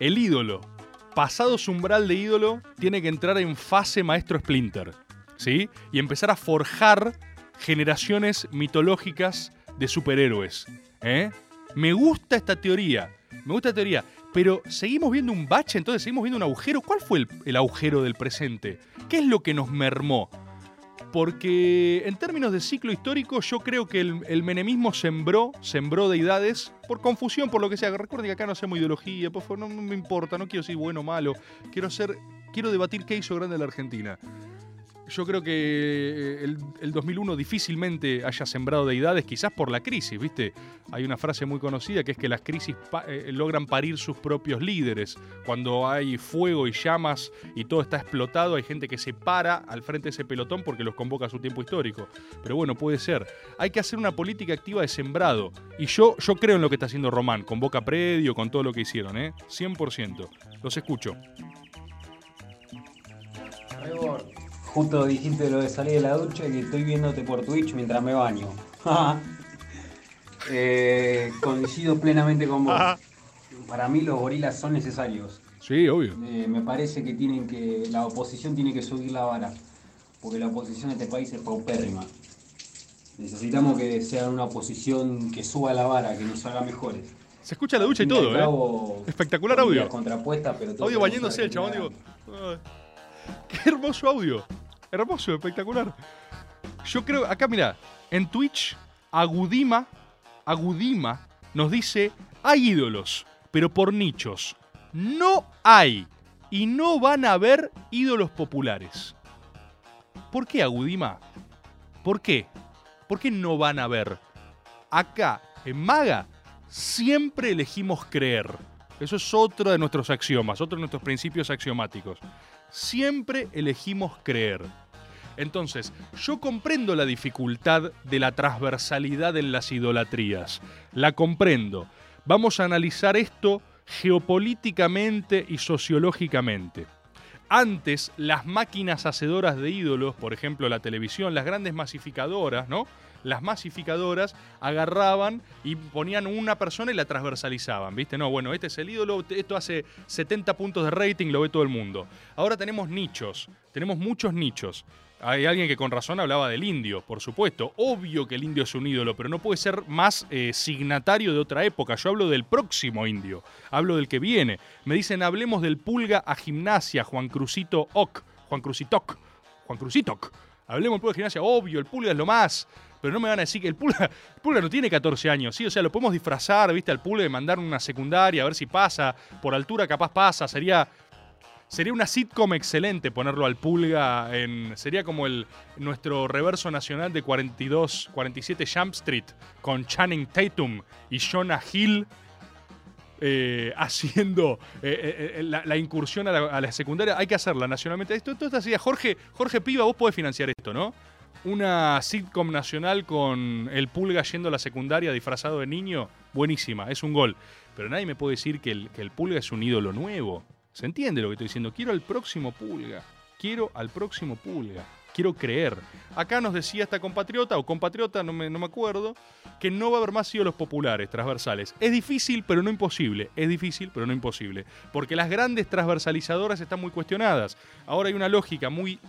El ídolo, pasado su umbral de ídolo, tiene que entrar en fase maestro Splinter. ¿Sí? Y empezar a forjar generaciones mitológicas de superhéroes. ¿eh? Me gusta esta teoría. Me gusta teoría. Pero seguimos viendo un bache, entonces seguimos viendo un agujero. ¿Cuál fue el agujero del presente? ¿Qué es lo que nos mermó? Porque en términos de ciclo histórico, yo creo que el, menemismo sembró, sembró deidades por confusión, por lo que sea. Recuerden que acá no hacemos ideología, por favor, no, me importa, no quiero decir bueno o malo. Quiero hacer, quiero debatir qué hizo grande la Argentina. Yo creo que eh, el, el 2001 difícilmente haya sembrado deidades, quizás por la crisis, ¿viste? Hay una frase muy conocida que es que las crisis eh, logran parir sus propios líderes. Cuando hay fuego y llamas y todo está explotado, hay gente que se para al frente de ese pelotón porque los convoca a su tiempo histórico. Pero bueno, puede ser. Hay que hacer una política activa de sembrado. Y yo, yo creo en lo que está haciendo Román, con Boca Predio, con todo lo que hicieron, ¿eh? 100%. Los escucho. Justo dijiste lo de salir de la ducha y que estoy viéndote por Twitch mientras me baño. Eh, coincido plenamente con vos. Para mí los gorilas son necesarios. Sí, obvio. Eh, me parece que tienen que la oposición tiene que subir la vara, porque la oposición en este país es paupérrima. Necesitamos que sea una oposición que suba la vara, que nos haga mejores. Se escucha la ducha y todo, ¿eh? Espectacular audio. ideas contrapuestas, pero todo Audio bañándose el chabón, digo. "Ay, Qué hermoso audio. Hermoso, espectacular. Yo creo, acá mira, en Twitch, Agudima, Agudima nos dice, hay ídolos, pero por nichos. No hay y no van a haber ídolos populares. ¿Por qué Agudima? ¿Por qué? ¿Por qué no van a ver? Acá, en Maga, siempre elegimos creer. Eso es otro de nuestros axiomas, otro de nuestros principios axiomáticos. Siempre elegimos creer. Entonces, yo comprendo la dificultad de la transversalidad en las idolatrías. La comprendo. Vamos a analizar esto geopolíticamente y sociológicamente. Antes, las máquinas hacedoras de ídolos, por ejemplo la televisión, las grandes masificadoras, ¿no? Las masificadoras agarraban y ponían una persona y la transversalizaban, ¿viste? No, bueno, este es el ídolo, esto hace 70 puntos de rating, lo ve todo el mundo. Ahora tenemos nichos, tenemos muchos nichos. Hay alguien que con razón hablaba del indio, por supuesto. Obvio que el indio es un ídolo, pero no puede ser más eh, signatario de otra época. Yo hablo del próximo indio, hablo del que viene. Me dicen, hablemos del pulga a gimnasia, Juan Crucito Oc, Juan Crucitoc, Juan Crucitoc. Hablemos del pulga a gimnasia, obvio, el pulga es lo más. Pero no me van a decir que el pulga, el pulga no tiene 14 años, ¿sí? O sea, lo podemos disfrazar, ¿viste? Al pulga y mandar una secundaria, a ver si pasa. Por altura capaz pasa, sería Sería una sitcom excelente ponerlo al pulga en. Sería como el nuestro reverso nacional de 42, 47 Jump Street con Channing Tatum y Jonah Hill eh, haciendo eh, eh, la, incursión a la, secundaria. Hay que hacerla nacionalmente. Esto, esto Jorge, Jorge Piva, vos podés financiar esto, ¿no? Una sitcom nacional con el pulga yendo a la secundaria disfrazado de niño. Buenísima, es un gol. Pero nadie me puede decir que el, que el pulga es un ídolo nuevo. ¿Se entiende lo que estoy diciendo? Quiero al próximo pulga. Quiero al próximo pulga. Quiero creer. Acá nos decía esta compatriota o compatriota, no me, no me acuerdo, que no va a haber más ídolos populares, transversales. Es difícil, pero no imposible. Es difícil, pero no imposible. Porque las grandes transversalizadoras están muy cuestionadas. Ahora hay una lógica muy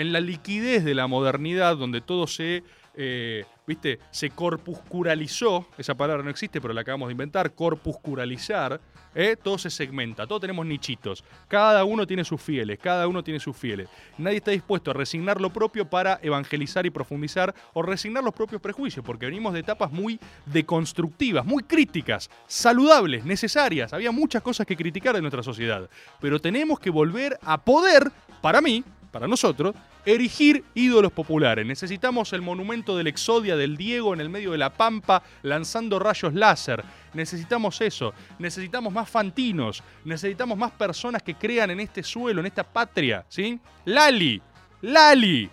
en la liquidez de la modernidad, donde todo se eh, ¿viste? Se corpuscuralizó, esa palabra no existe, pero la acabamos de inventar, corpuscuralizar, ¿eh? todo se segmenta, todos tenemos nichitos, cada uno tiene sus fieles, cada uno tiene sus fieles. Nadie está dispuesto a resignar lo propio para evangelizar y profundizar o resignar los propios prejuicios, porque venimos de etapas muy deconstructivas, muy críticas, saludables, necesarias. Había muchas cosas que criticar en nuestra sociedad, pero tenemos que volver a poder, para mí, para nosotros, erigir ídolos populares. Necesitamos el monumento del Exodia del Diego en el medio de la pampa lanzando rayos láser. Necesitamos eso. Necesitamos más fantinos. Necesitamos más personas que crean en este suelo, en esta patria. ¿Sí? Lali. Lali.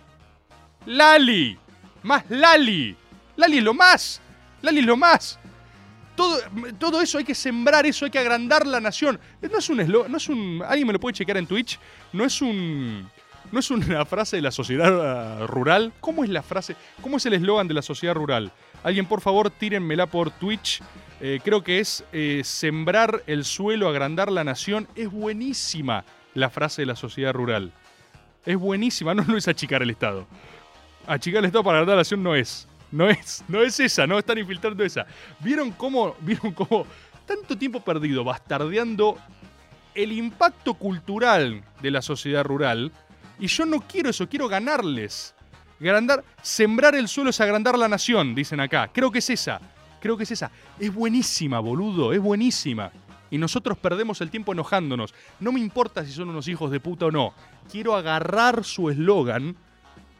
Lali. Más Lali. Lali es lo más. Lali es lo más. Todo, todo, eso hay que sembrar, eso hay que agrandar la nación. No es un no es un. Alguien me lo puede chequear en Twitch. No es un ¿No es una frase de la sociedad uh, rural? ¿Cómo es la frase? ¿Cómo es el eslogan de la sociedad rural? Alguien, por favor, tírenmela por Twitch. Eh, creo que es eh, sembrar el suelo, agrandar la nación. Es buenísima la frase de la sociedad rural. Es buenísima, no, no es achicar el Estado. Achicar el Estado para agrandar la nación no es. No es, no es esa, no están infiltrando esa. ¿Vieron cómo, vieron cómo tanto tiempo perdido bastardeando el impacto cultural de la sociedad rural? Y yo no quiero eso, quiero ganarles. Agrandar, sembrar el suelo es agrandar la nación, dicen acá. Creo que es esa. Creo que es esa. Es buenísima, boludo, es buenísima. Y nosotros perdemos el tiempo enojándonos. No me importa si son unos hijos de puta o no. Quiero agarrar su eslogan,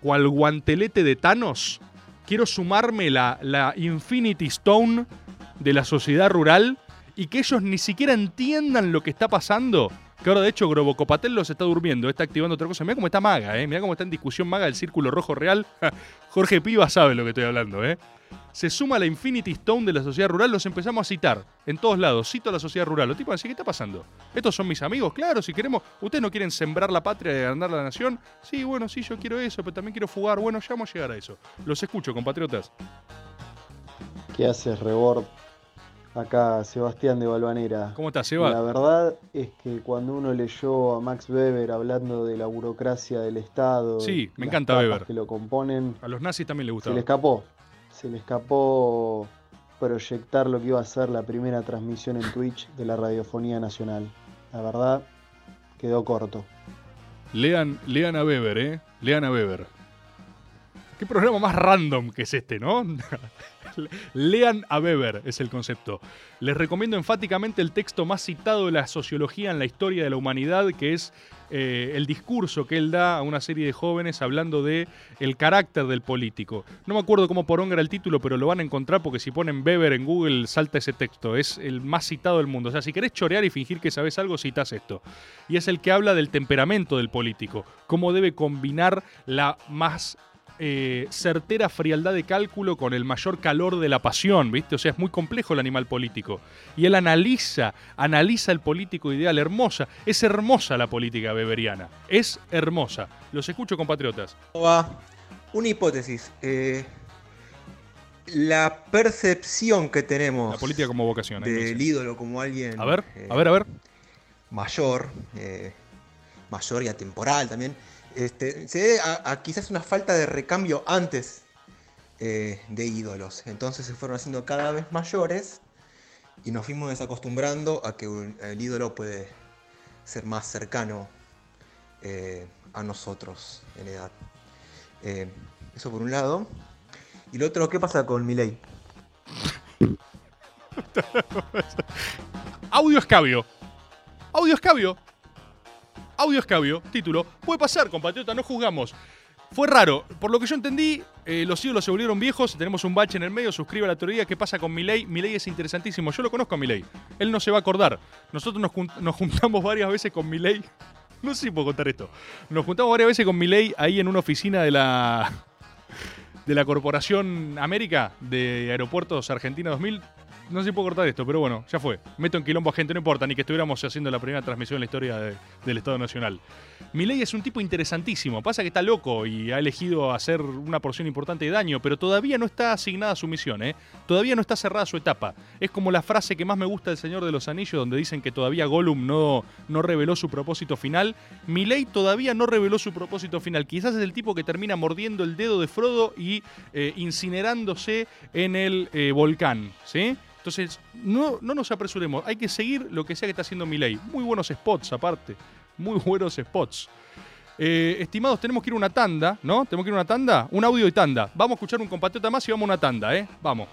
cual guantelete de Thanos. Quiero sumarme la, la Infinity Stone de la sociedad rural y que ellos ni siquiera entiendan lo que está pasando que ahora de hecho Grobocopatel los está durmiendo, está activando otra cosa. Mira cómo está Maga, ¿eh? Mira cómo está en discusión Maga del Círculo Rojo Real. Jorge Piva sabe lo que estoy hablando, ¿eh? Se suma la Infinity Stone de la sociedad rural, los empezamos a citar en todos lados. Cito a la sociedad rural. Los tipos así, ¿qué está pasando? ¿Estos son mis amigos? Claro, si queremos. ¿Ustedes no quieren sembrar la patria y agrandar la nación? Sí, bueno, sí, yo quiero eso, pero también quiero fugar. Bueno, ya vamos a llegar a eso. Los escucho, compatriotas. ¿Qué haces, Rebord? Acá Sebastián de Balvanera. ¿Cómo estás, Seba? La verdad es que cuando uno leyó a Max Weber hablando de la burocracia del Estado, sí, me encanta Weber, que lo componen, a los nazis también le gustaba. Se le escapó, se le escapó proyectar lo que iba a ser la primera transmisión en Twitch de la radiofonía nacional. La verdad quedó corto. Lean, lean a Weber, eh, lean a Weber. Qué programa más random que es este, ¿no? Lean a Weber es el concepto. Les recomiendo enfáticamente el texto más citado de la sociología en la historia de la humanidad, que es eh, el discurso que él da a una serie de jóvenes hablando de el carácter del político. No me acuerdo cómo poronga era el título, pero lo van a encontrar porque si ponen Weber en Google salta ese texto. Es el más citado del mundo. O sea, si querés chorear y fingir que sabes algo, citas esto. Y es el que habla del temperamento del político. Cómo debe combinar la más eh, certera frialdad de cálculo con el mayor calor de la pasión, ¿viste? O sea, es muy complejo el animal político. Y él analiza, analiza el político ideal, hermosa. Es hermosa la política beberiana. Es hermosa. Los escucho, compatriotas. Una hipótesis. Eh, la percepción que tenemos. La política como vocación. ¿eh? Del ídolo como alguien. A ver, eh, a ver, a ver. Mayor. mayor y atemporal también. Este, se debe a, quizás una falta de recambio antes eh, de ídolos. Entonces se fueron haciendo cada vez mayores y nos fuimos desacostumbrando a que el ídolo puede ser más cercano eh, a nosotros en edad. Eh, eso por un lado. Y lo otro, ¿qué pasa con Milei? Audio escabio. Audio escabio. Audio escabio. Título. Puede pasar, compatriota, no juzgamos. Fue raro. Por lo que yo entendí, eh, los ídolos se volvieron viejos. Tenemos un bache en el medio. Suscribe a la teoría. ¿Qué pasa con Milei? Milei es interesantísimo. Yo lo conozco a Milei. Él no se va a acordar. Nosotros nos, nos juntamos varias veces con Milei. No sé si puedo contar esto. Nos juntamos varias veces con Milei ahí en una oficina de la de la Corporación América de Aeropuertos Argentina 2000. No sé si puedo cortar esto, pero bueno, ya fue. Meto en quilombo a gente, no importa, ni que estuviéramos haciendo la primera transmisión en la historia de- del Estado Nacional. Milei es un tipo interesantísimo. Pasa que está loco y ha elegido hacer una porción importante de daño, pero todavía no está asignada su misión, ¿eh? Todavía no está cerrada su etapa. Es como la frase que más me gusta del Señor de los Anillos, donde dicen que todavía Gollum no, no reveló su propósito final. Milei todavía no reveló su propósito final. Quizás es el tipo que termina mordiendo el dedo de Frodo y eh, incinerándose en el eh, volcán, ¿sí? Entonces, no, no nos apresuremos. Hay que seguir lo que sea que está haciendo Milei. Muy buenos spots, aparte. Muy buenos spots. Eh, estimados, tenemos que ir a una tanda, ¿no? Tenemos que ir a una tanda. Un audio y tanda. Vamos a escuchar un compatriota más y vamos a una tanda, ¿eh? Vamos.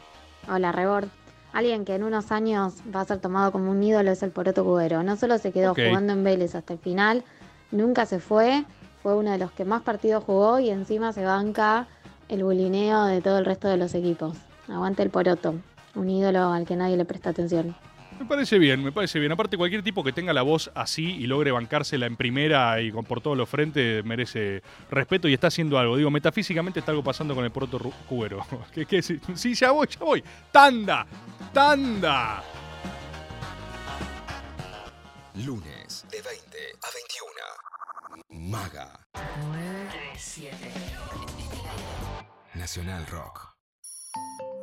Hola, Rebord. Alguien que en unos años va a ser tomado como un ídolo es el Poroto Cubero. No solo se quedó jugando en Vélez hasta el final, nunca se fue, fue uno de los que más partidos jugó y encima se banca el bulineo de todo el resto de los equipos. Aguante el Poroto, un ídolo al que nadie le presta atención. Me parece bien, me parece bien. Aparte, cualquier tipo que tenga la voz así y logre bancársela en primera y con, por todos los frentes merece respeto y está haciendo algo. Digo, metafísicamente está algo pasando con el poroto cubero. ¿Qué, qué? Sí, sí, ya voy, ya voy. ¡Tanda! ¡Tanda! Lunes de 20 a 21. Maga. 937. Nacional Rock.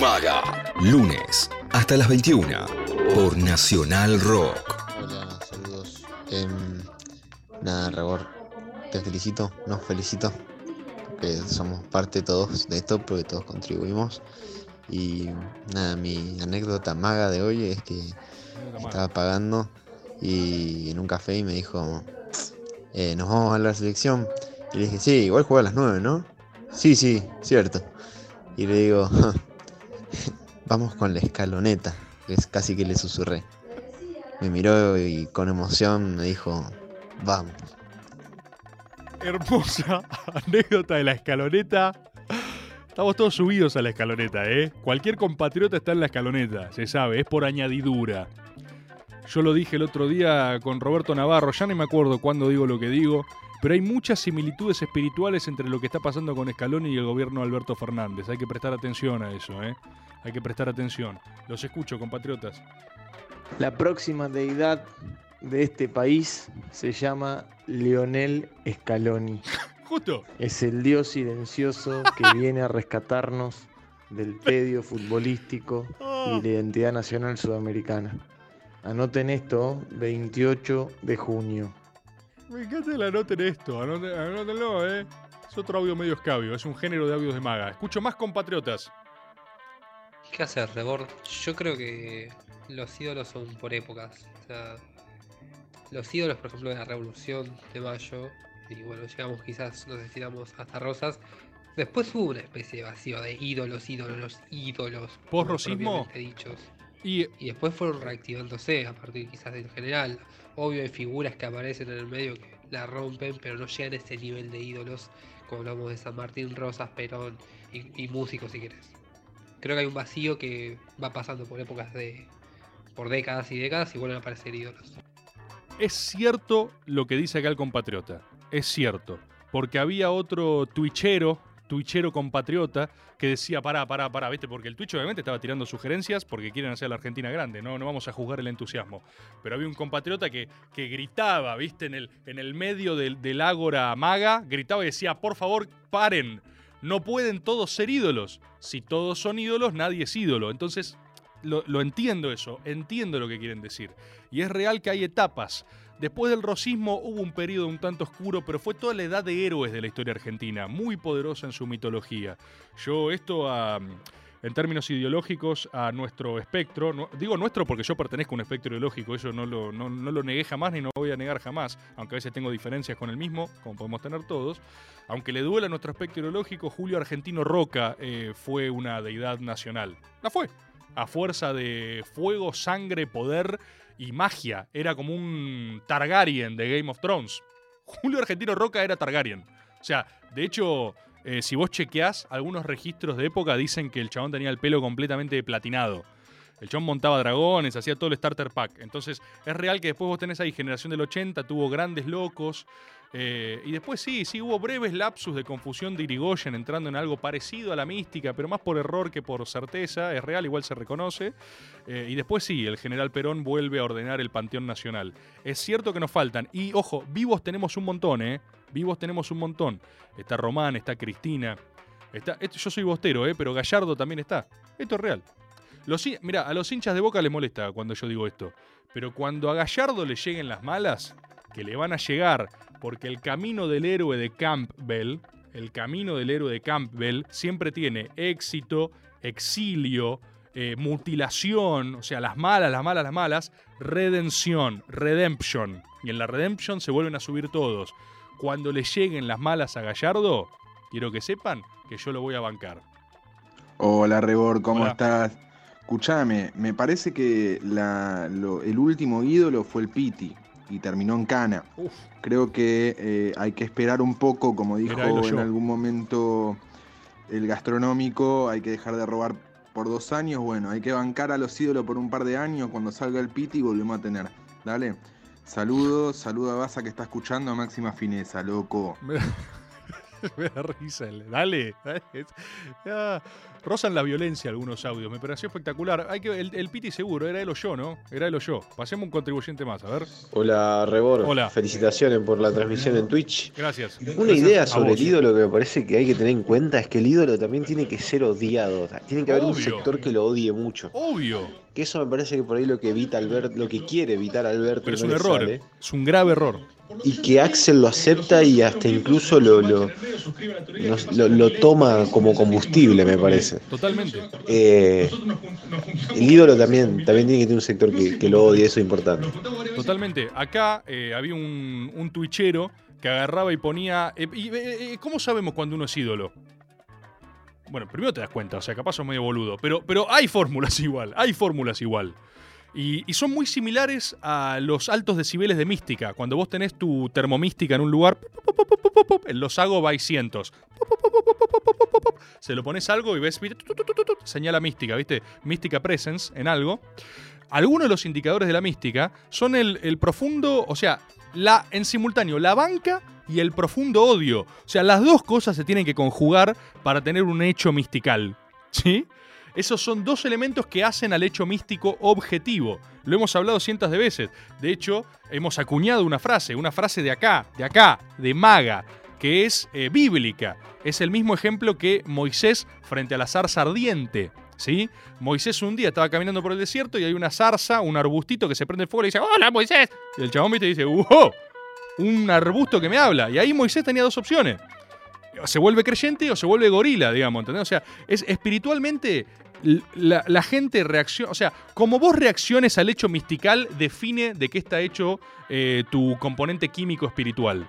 Maga. Lunes hasta las 21. Por Nacional Rock. Hola, saludos. Em, nada, Rebor, te felicito, nos felicito, porque somos parte todos de esto, porque todos contribuimos. Y nada, mi anécdota maga de hoy es que estaba pagando y en un café y me dijo, eh, nos vamos a la selección. Y le dije, sí, igual juega a las 9, ¿no? Sí, sí, cierto. Y le digo, vamos con la escaloneta. que Es casi que le susurré. Me miró y con emoción me dijo, vamos. Hermosa anécdota de la escaloneta. Estamos todos subidos a la escaloneta, ¿eh? Cualquier compatriota está en la escaloneta, se sabe, es por añadidura. Yo lo dije el otro día con Roberto Navarro, ya no me acuerdo cuándo digo lo que digo, pero hay muchas similitudes espirituales entre lo que está pasando con Scaloni y el gobierno de Alberto Fernández. Hay que prestar atención a eso, ¿eh? Hay que prestar atención. Los escucho, compatriotas. La próxima deidad de este país se llama Lionel Scaloni. Justo. Es el dios silencioso que viene a rescatarnos del tedio futbolístico y la identidad nacional sudamericana. Anoten esto, 28 de junio. Me encanta el anoten esto, anoten- anótenlo, ¿eh? Es otro audio medio escabio, es un género de audios de maga. Escucho más compatriotas. ¿Qué hacer, Rebord? Yo creo que los ídolos son por épocas. O sea, los ídolos, por ejemplo, de la Revolución de Mayo, y bueno, llegamos quizás, nos destinamos hasta Rosas. Después hubo una especie de vacío de ídolos, ídolos, ídolos. propiamente dichos. Y, y después fueron reactivándose a partir quizás del general. Obvio hay figuras que aparecen en el medio que la rompen, pero no llegan a ese nivel de ídolos como hablamos de San Martín, Rosas, Perón y, y músicos si querés. Creo que hay un vacío que va pasando por épocas de. por décadas y décadas y vuelven a aparecer ídolos. Es cierto lo que dice acá el compatriota. Es cierto. Porque había otro twitchero, twitchero compatriota, que decía, pará, pará, pará, ¿viste? Porque el Twitch obviamente estaba tirando sugerencias porque quieren hacer la Argentina grande, no, no vamos a juzgar el entusiasmo. Pero había un compatriota que, que gritaba, ¿viste? En el, en el medio del, del ágora maga, gritaba y decía, por favor, paren. No pueden todos ser ídolos. Si todos son ídolos, nadie es ídolo. Entonces, lo entiendo eso, entiendo lo que quieren decir. Y es real que hay etapas. Después del rosismo hubo un periodo un tanto oscuro, pero fue toda la edad de héroes de la historia argentina, muy poderosa en su mitología. Yo esto en términos ideológicos a nuestro espectro, digo nuestro porque yo pertenezco a un espectro ideológico, eso no lo, no, lo negué jamás ni no voy a negar jamás, aunque a veces tengo diferencias con el mismo, como podemos tener todos. Aunque le duela a nuestro espectro ideológico, Julio Argentino Roca eh, fue una deidad nacional. La fue. A fuerza de fuego, sangre, poder y magia. Era como un Targaryen de Game of Thrones. Julio Argentino Roca era Targaryen. O sea, de hecho, eh, si vos chequeás, algunos registros de época dicen que el chabón tenía el pelo completamente platinado. El chabón montaba dragones, hacía todo el starter pack. Entonces, es real que después vos tenés ahí generación del 80, tuvo grandes locos. Eh, y después sí, sí hubo breves lapsus de confusión de Irigoyen entrando en algo parecido a la mística, pero más por error que por certeza. Es real, igual se reconoce. Eh, y después sí, el general Perón vuelve a ordenar el Panteón Nacional. Es cierto que nos faltan. Y ojo, vivos tenemos un montón, ¿eh? Vivos tenemos un montón. Está Román, está Cristina. Está, esto- yo soy bostero, ¿eh? Pero Gallardo también está. Esto es real. Los, mirá, a los hinchas de Boca les molesta cuando yo digo esto. Pero cuando a Gallardo le lleguen las malas, que le van a llegar, porque el camino del héroe de Campbell, el camino del héroe de Campbell siempre tiene éxito, exilio, eh, mutilación, o sea, las malas, las malas, las malas, redención, redemption. Y en la redemption se vuelven a subir todos. Cuando le lleguen las malas a Gallardo, quiero que sepan que yo lo voy a bancar. Hola Rebor, ¿cómo Hola. estás? Escuchame, me parece que la- lo- el último ídolo fue el Piti y terminó en Cana. Creo que eh, hay que esperar un poco, como dijo en algún momento el gastronómico, hay que dejar de robar por dos años. Bueno, hay que bancar a los ídolos por un par de años. Cuando salga el Piti volvemos a tener. Dale. Saludos, saludo a Baza que está escuchando a máxima fineza, loco. Me da, me da risa. Dale. dale. Ah, rozan la violencia algunos audios. Me pareció espectacular. Hay que, el, el Piti seguro, era él o yo, ¿no? Era él o yo. Pasemos un contribuyente más, a ver. Hola Rebor, Hola. felicitaciones por la transmisión en Twitch. Gracias. Una Gracias idea sobre el ídolo que me parece que hay que tener en cuenta es que el ídolo también tiene que ser odiado. Tiene que haber un sector que lo odie mucho. Obvio. Que eso me parece que por ahí lo que evita Albert, lo que quiere evitar Alberto Pero es no un error. sale. Es un grave error. Y que Axel lo acepta y hasta incluso lo, lo, lo- lo toma como combustible, me parece. Totalmente. Eh, el ídolo también, también tiene que tener un sector que, que lo odie, eso es importante. Totalmente. Acá eh, había un, un twitchero que agarraba y ponía. eh, ¿Cómo sabemos cuando uno es ídolo? Bueno, primero te das cuenta, o sea, capaz sos medio boludo. Pero, pero hay fórmulas igual, hay fórmulas igual. Y, son muy similares a los altos decibeles de mística. Cuando vos tenés tu termomística en un lugar, los hago cientos. Se lo pones algo y ves, señala mística, ¿viste? Mística presence en algo. Algunos de los indicadores de la mística son el, el profundo, o sea, la, en simultáneo, la banca y el profundo odio. O sea, las dos cosas se tienen que conjugar para tener un hecho mistical. ¿Sí? Esos son dos elementos que hacen al hecho místico objetivo. Lo hemos hablado cientos de veces. De hecho, hemos acuñado una frase, una frase de acá, de acá, de maga, que es eh, bíblica. Es el mismo ejemplo que Moisés frente a la zarza ardiente. ¿Sí? Moisés un día estaba caminando por el desierto y hay una zarza, un arbustito que se prende fuego y le dice, ¡Hola, Moisés! Y el chabón y dice, ¡Wow! Un arbusto que me habla. Y ahí Moisés tenía dos opciones. Se vuelve creyente o se vuelve gorila, digamos, ¿entendés? O sea, es espiritualmente la, gente reacciona, o sea, como vos reacciones al hecho mistical define de qué está hecho eh, tu componente químico espiritual.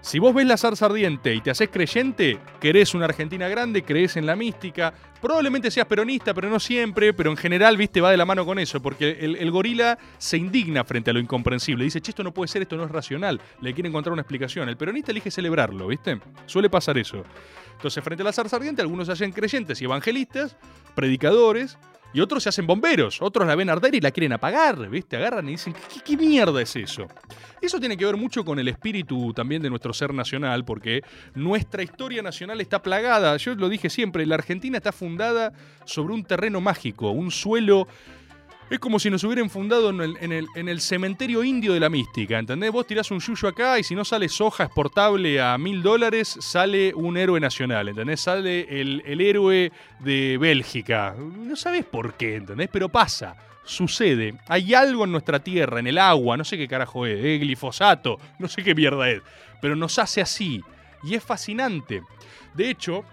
Si vos ves la zarza ardiente y te haces creyente, querés una Argentina grande, crees en la mística, probablemente seas peronista, pero no siempre, pero en general, viste, va de la mano con eso, porque el, gorila se indigna frente a lo incomprensible. Dice, che, esto no puede ser, esto no es racional. Le quiere encontrar una explicación. El peronista elige celebrarlo, ¿viste? Suele pasar eso. Entonces, frente a la zarza ardiente, algunos se hacen creyentes y evangelistas, predicadores, y otros se hacen bomberos. Otros la ven arder y la quieren apagar, ¿viste? Agarran y dicen, ¿qué, qué mierda es eso? Eso tiene que ver mucho con el espíritu también de nuestro ser nacional, porque nuestra historia nacional está plagada, yo lo dije siempre, la Argentina está fundada sobre un terreno mágico, un suelo... Es como si nos hubieran fundado en el, en el- en el cementerio indio de la mística, ¿entendés? Vos tirás un yuyo acá y si no sale soja exportable a mil dólares, sale un héroe nacional, ¿entendés? Sale el, el héroe de Bélgica. No sabés por qué, ¿entendés? Pero pasa sucede. Hay algo en nuestra tierra, en el agua, no sé qué carajo es, eh, glifosato, no sé qué mierda es, pero nos hace así. Y es fascinante. De hecho,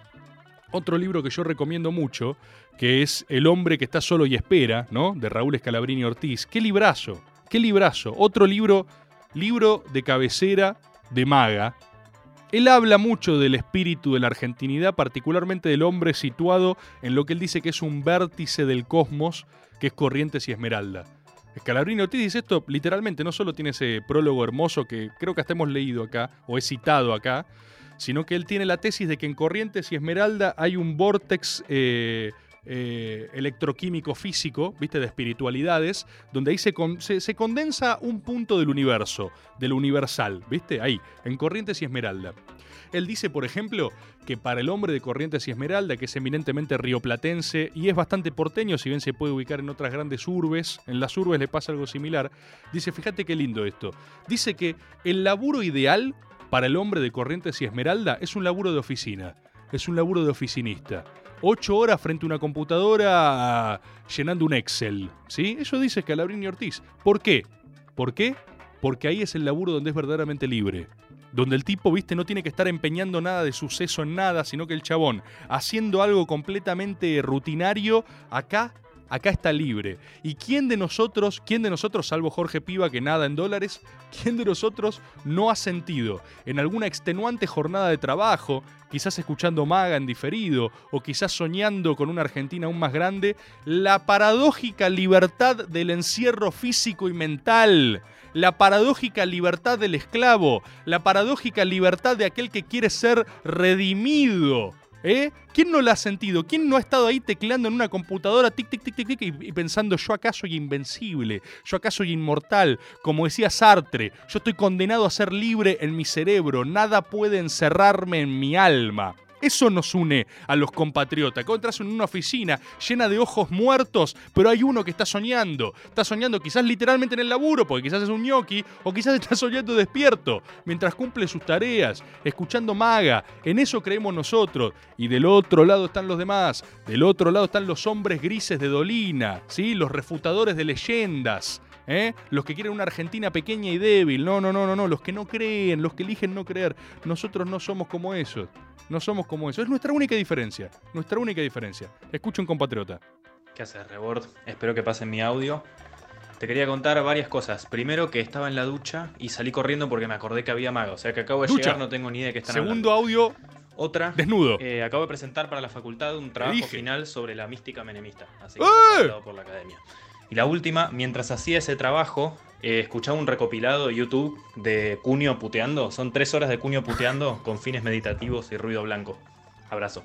otro libro que yo recomiendo mucho, que es El hombre que está solo y espera, ¿no? De Raúl Escalabrini Ortiz. Qué librazo, qué librazo. Otro libro, libro de cabecera de Maga. Él habla mucho del espíritu de la argentinidad, particularmente del hombre situado en lo que él dice que es un vértice del cosmos, que es Corrientes y Esmeralda. Scalabrini Ortiz dice esto literalmente, no solo tiene ese prólogo hermoso que creo que hasta hemos leído acá, o he citado acá, sino que él tiene la tesis de que en Corrientes y Esmeralda hay un vórtex eh, eh, electroquímico físico, ¿viste? De espiritualidades, donde ahí se, se condensa un punto del universo, del universal, ¿viste? Ahí, en Corrientes y Esmeralda. Él dice, por ejemplo, que para el hombre de Corrientes y Esmeralda, que es eminentemente rioplatense y es bastante porteño, si bien se puede ubicar en otras grandes urbes, en las urbes le pasa algo similar, dice, fíjate qué lindo esto, dice que el laburo ideal para el hombre de Corrientes y Esmeralda es un laburo de oficina, es un laburo de oficinista. Ocho horas frente a una computadora llenando un Excel, ¿sí? Eso dice Scalabrini Ortiz. ¿Por qué? ¿Por qué? Porque ahí es el laburo donde es verdaderamente libre. Donde el tipo, viste, no tiene que estar empeñando nada de suceso en nada, sino que el chabón, haciendo algo completamente rutinario, acá, acá está libre. ¿Y quién de nosotros, quién de nosotros, salvo Jorge Piva, que nada en dólares, quién de nosotros no ha sentido en alguna extenuante jornada de trabajo, quizás escuchando Maga en diferido, o quizás soñando con una Argentina aún más grande, la paradójica libertad del encierro físico y mental? la paradójica libertad del esclavo, la paradójica libertad de aquel que quiere ser redimido. ¿Eh? ¿Quién no la ha sentido? ¿Quién no ha estado ahí tecleando en una computadora tic, tic, tic, tic, tic y, y pensando yo acá soy invencible, yo acá soy inmortal? Como decía Sartre, yo estoy condenado a ser libre en mi cerebro, nada puede encerrarme en mi alma. Eso nos une a los compatriotas. Cuando entras en una oficina llena de ojos muertos, pero hay uno que está soñando. Está soñando quizás literalmente en el laburo, porque quizás es un ñoqui, o quizás está soñando despierto, mientras cumple sus tareas, escuchando maga. En eso creemos nosotros. Y del otro lado están los demás. Del otro lado están los hombres grises de Dolina, ¿sí? los refutadores de leyendas. ¿Eh? Los que quieren una Argentina pequeña y débil. No, no, no, no, no. Los que no creen, los que eligen no creer. Nosotros no somos como esos. No somos como eso. Es nuestra única diferencia. Nuestra única diferencia. Escucha un compatriota. ¿Qué haces, Rebord? Espero que pasen mi audio. Te quería contar varias cosas. Primero, que estaba en la ducha y salí corriendo porque me acordé que había maga. O sea que acabo de Ducha. llegar, no tengo ni idea de qué están Segundo hablando. audio. Otra. Desnudo. Eh, acabo de presentar para la facultad un trabajo final sobre la mística menemista. Así que ¡Eh! está por la academia. Y la última, mientras hacía ese trabajo, eh, escuchaba un recopilado de YouTube de Cunio puteando. Son tres horas de Cunio puteando con fines meditativos y ruido blanco. Abrazo.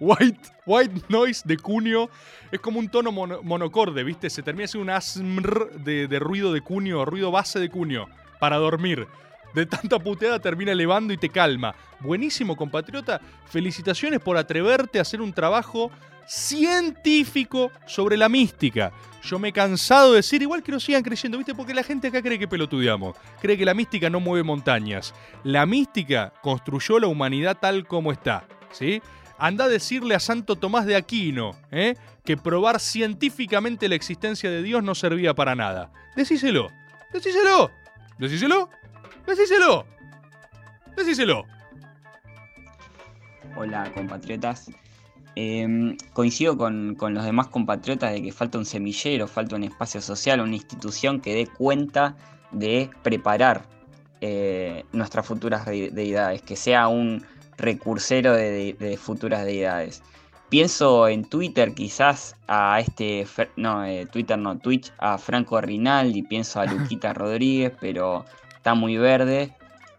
White, white noise de cunio. Es como un tono mono- monocorde, ¿viste? Se termina siendo un asmr de, de ruido de cunio, ruido base de cunio, para dormir. De tanta puteada termina elevando y te calma. Buenísimo, compatriota. Felicitaciones por atreverte a hacer un trabajo científico sobre la mística. Yo me he cansado de decir, igual que nos sigan creyendo, ¿viste? Porque la gente acá cree que pelotudeamos. Cree que la mística no mueve montañas. La mística construyó la humanidad tal como está, ¿sí? Anda a decirle a Santo Tomás de Aquino ¿eh? que probar científicamente la existencia de Dios no servía para nada. Decíselo, decíselo, decíselo, decíselo, decíselo. Hola compatriotas. Eh, coincido con, con los demás compatriotas de que falta un semillero, falta un espacio social, una institución que dé cuenta de preparar eh, nuestras futuras de- deidades, que sea un recursero de, de- de futuras deidades. Pienso en Twitter quizás a este, no, eh, Twitter no, Twitch, a Franco Rinaldi, pienso a Luquita Rodríguez, pero está muy verde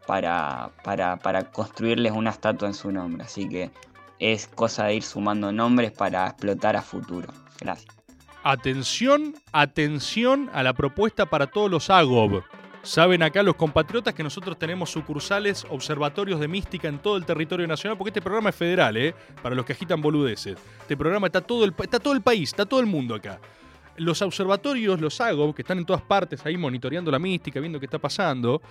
para, para, para construirles una estatua en su nombre. Así que es cosa de ir sumando nombres para explotar a futuro. Gracias. Atención, atención a la propuesta para todos los AGOB. Saben acá los compatriotas que nosotros tenemos sucursales, observatorios de mística en todo el territorio nacional, porque este programa es federal, ¿eh? Para los que agitan boludeces. Este programa está todo el, está todo el país, está todo el mundo acá. Los observatorios, los AGOB, que están en todas partes ahí monitoreando la mística, viendo qué está pasando,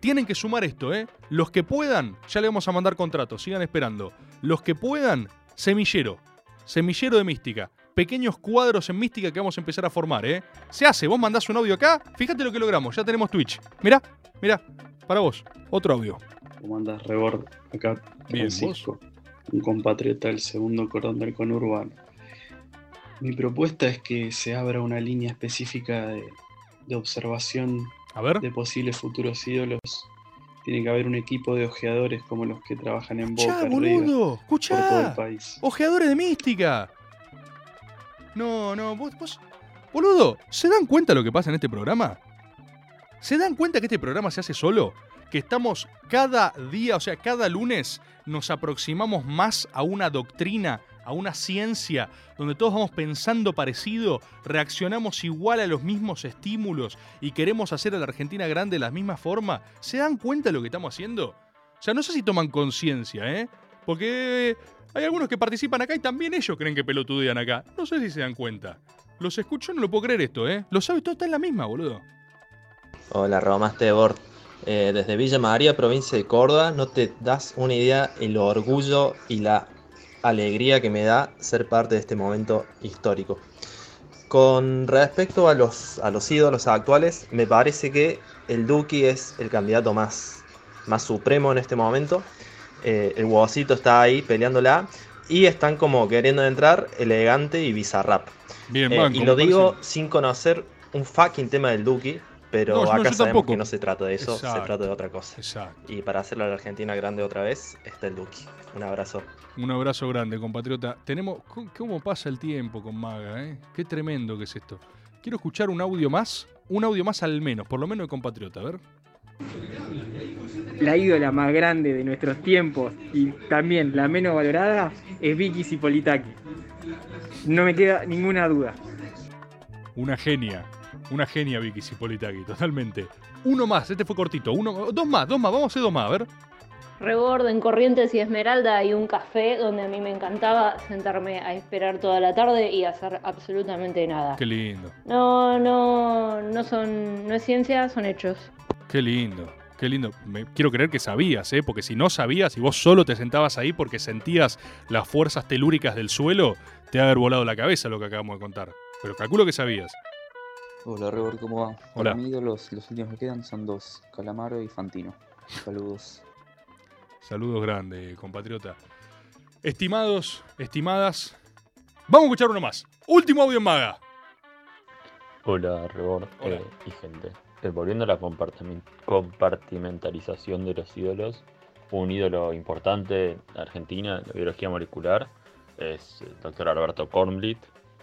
tienen que sumar esto, ¿eh? Los que puedan, ya le vamos a mandar contratos, sigan esperando. Los que puedan, semillero. Semillero de mística. Pequeños cuadros en mística que vamos a empezar a formar, ¿eh? Se hace, vos mandás un audio acá, fíjate lo que logramos, ya tenemos Twitch. Mirá, mirá, para vos, otro audio. ¿Cómo andas, Rebord? Acá, Bien, Francisco, un compatriota del segundo cordón del conurbano. Mi propuesta es que se abra una línea específica de, de observación de posibles futuros ídolos. Tiene que haber un equipo de ojeadores como los que trabajan en Boca, boludo, por todo el escuchá. país. Ojeadores de mística. No, no, vos, vos- Boludo, ¿se dan cuenta lo que pasa en este programa? ¿Se dan cuenta que este programa se hace solo? Que estamos cada día, o sea, cada lunes nos aproximamos más a una doctrina, a una ciencia, donde todos vamos pensando parecido, reaccionamos igual a los mismos estímulos y queremos hacer a la Argentina grande de la misma forma. ¿Se dan cuenta de lo que estamos haciendo? O sea, no sé si toman conciencia, ¿eh? Porque hay algunos que participan acá y también ellos creen que pelotudean acá. No sé si se dan cuenta. Los escucho, no lo puedo creer esto, ¿eh? Lo sabe todo, está en la misma, boludo. Hola, Romaste Bord. Eh, desde Villa María, provincia de Córdoba, no te das una idea el orgullo y la alegría que me da ser parte de este momento histórico. Con respecto a los, a los ídolos actuales, me parece que el Duki es el candidato más, más supremo en este momento. Eh, el huevocito está ahí peleándola y están como queriendo entrar elegante y bizarrap. Bien, Eh, y lo parece- digo sin conocer un fucking tema del Duki, pero No, no, acá yo sabemos tampoco. que no se trata de eso, Exacto. se trata de otra cosa. Y para hacerlo a la Argentina grande otra vez, está el Duki. Un abrazo. Un abrazo grande, compatriota. Tenemos. ¿Cómo- ¿Cómo pasa el tiempo con Maga, eh? Qué tremendo que es esto. Quiero escuchar un audio más. Un audio más al menos, por lo menos de compatriota, a ver. La ídola más grande de nuestros tiempos y también la menos valorada es Vicky Cipolitaki. No me queda ninguna duda. Una genia. Una genia, Vicky Cipolitaki, totalmente. Uno más, este fue cortito. Uno, dos más, dos más, vamos a hacer dos más, a ver. Rebord en Corrientes y Esmeralda hay un café donde a mí me encantaba sentarme a esperar toda la tarde y hacer absolutamente nada. Qué lindo, No, no, no son, no es ciencia, son hechos. qué lindo, qué lindo. Me, quiero creer que sabías, ¿eh? Porque si no sabías y vos solo te sentabas ahí porque sentías las fuerzas telúricas del suelo, te va a haber volado la cabeza lo que acabamos de contar. Pero calculo que sabías. Hola, Rebord, ¿cómo va? Hola. Los, los últimos que quedan son dos, Calamaro y Fantino. Saludos. Saludos grandes, compatriota. Estimados, estimadas, vamos a escuchar uno más. Último audio en maga. Hola, Rebord eh, y gente. Eh, volviendo a la compartimen- compartimentalización de los ídolos, un ídolo importante en Argentina en la biología molecular es el doctor Alberto Kornblit.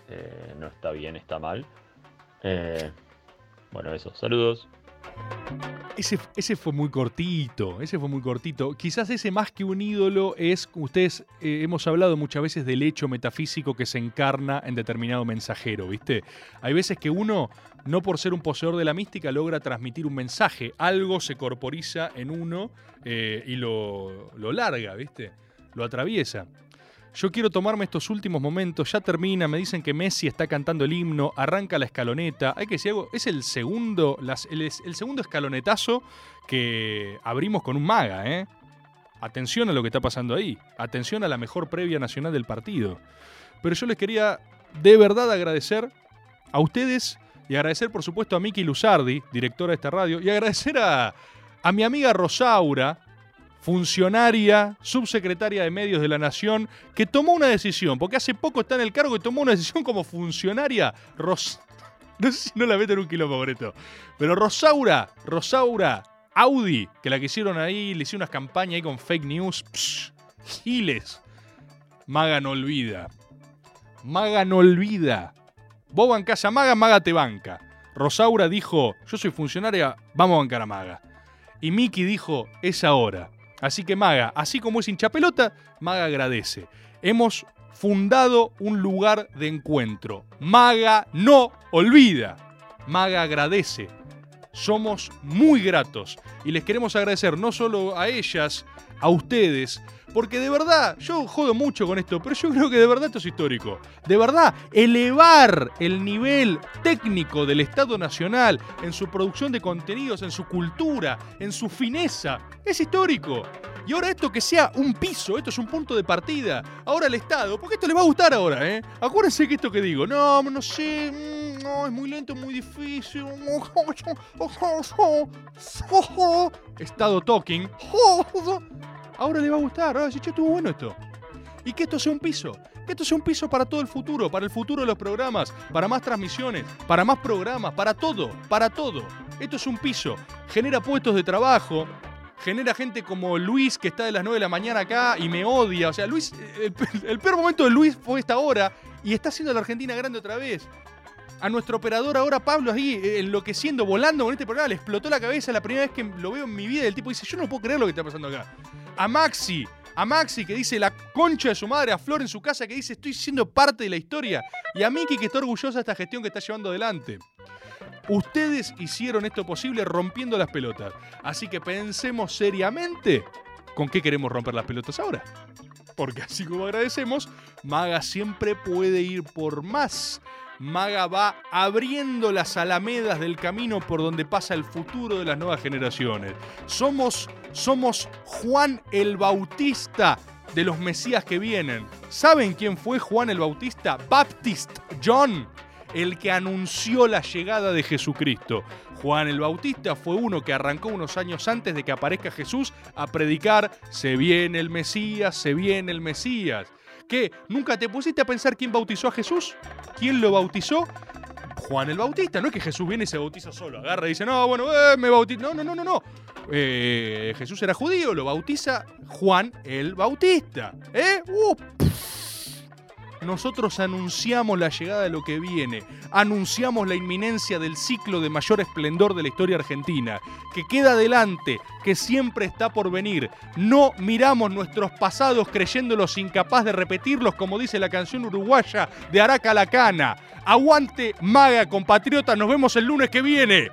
Eh, no está bien, está mal. Eh, bueno, eso, saludos. Ese, ese fue muy cortito, ese fue muy cortito. Quizás ese más que un ídolo es, ustedes eh, hemos hablado muchas veces del hecho metafísico que se encarna en determinado mensajero, ¿viste? Hay veces que uno, no por ser un poseedor de la mística, logra transmitir un mensaje, algo se corporiza en uno eh, y lo, lo larga, ¿viste? Lo atraviesa. Yo quiero tomarme estos últimos momentos, ya termina, me dicen que Messi está cantando el himno, arranca la escaloneta, hay que decir es el segundo, las- el, el segundo escalonetazo que abrimos con un maga, ¿eh? Atención a lo que está pasando ahí. Atención a la mejor previa nacional del partido. Pero yo les quería de verdad agradecer a ustedes y agradecer, por supuesto, a Miki Luzardi, directora de esta radio, y agradecer a, a mi amiga Rosaura, funcionaria, subsecretaria de Medios de la Nación, que tomó una decisión, porque hace poco está en el cargo y tomó una decisión como funcionaria. Ros no sé si no la meten un kilómetro por. Pero Rosaura, Rosaura, Audi, que la que hicieron ahí, le hicieron unas campañas ahí con fake news. Psh, giles. Maga no olvida. Maga no olvida. Vos casa a Maga, Maga te banca. Rosaura dijo, yo soy funcionaria, vamos a bancar a Maga. Y Miki dijo, es ahora. Así que Maga, así como es hincha pelota, Maga agradece. Hemos fundado un lugar de encuentro. Maga no olvida. Maga agradece. Somos muy gratos y les queremos agradecer no solo a ellas, a ustedes, porque de verdad, yo jodo mucho con esto, pero yo creo que de verdad esto es histórico. De verdad, elevar el nivel técnico del Estado Nacional en su producción de contenidos, en su cultura, en su fineza, es histórico. Y ahora esto que sea un piso, esto es un punto de partida. Ahora el Estado, porque esto les va a gustar ahora, ¿eh? Acuérdense que esto que digo, no, no sé, mm, no, es muy lento, muy difícil. Estado talking. Ahora le va a gustar, ahora sí, che, estuvo bueno esto. Y que esto sea un piso, que esto sea un piso para todo el futuro, para el futuro de los programas, para más transmisiones, para más programas, para todo, para todo. Esto es un piso, genera puestos de trabajo, genera gente como Luis que está de las 9 de la mañana acá y me odia. O sea, Luis, el, peor momento de Luis fue esta hora y está haciendo la Argentina grande otra vez. A nuestro operador ahora, Pablo, ahí eh, enloqueciendo, volando con este programa, le explotó la cabeza la primera vez que lo veo en mi vida. El tipo dice, yo no puedo creer lo que está pasando acá. A Maxi, a Maxi que dice la concha de su madre, a Flor en su casa que dice estoy siendo parte de la historia. Y a Miki que está orgullosa de esta gestión que está llevando adelante. Ustedes hicieron esto posible rompiendo las pelotas. Así que pensemos seriamente con qué queremos romper las pelotas ahora. Porque así como agradecemos, Maga siempre puede ir por más. Maga va abriendo las alamedas del camino por donde pasa el futuro de las nuevas generaciones. Somos, somos Juan el Bautista de los Mesías que vienen. ¿Saben quién fue Juan el Bautista? Baptist John el que anunció la llegada de Jesucristo. Juan el Bautista fue uno que arrancó unos años antes de que aparezca Jesús a predicar, se viene el Mesías, se viene el Mesías. ¿Qué? ¿Nunca te pusiste a pensar quién bautizó a Jesús? ¿Quién lo bautizó? Juan el Bautista. No es que Jesús viene y se bautiza solo. Agarra y dice, no, bueno, eh, me bautizo. No, no, no, no, no. Eh, Jesús era judío, lo bautiza Juan el Bautista. ¿Eh? Uh, nosotros anunciamos la llegada de lo que viene, anunciamos la inminencia del ciclo de mayor esplendor de la historia argentina, que queda adelante, que siempre está por venir. No miramos nuestros pasados creyéndolos incapaz de repetirlos, como dice la canción uruguaya de Araca la Cana. Aguante, maga, compatriota, nos vemos el lunes que viene.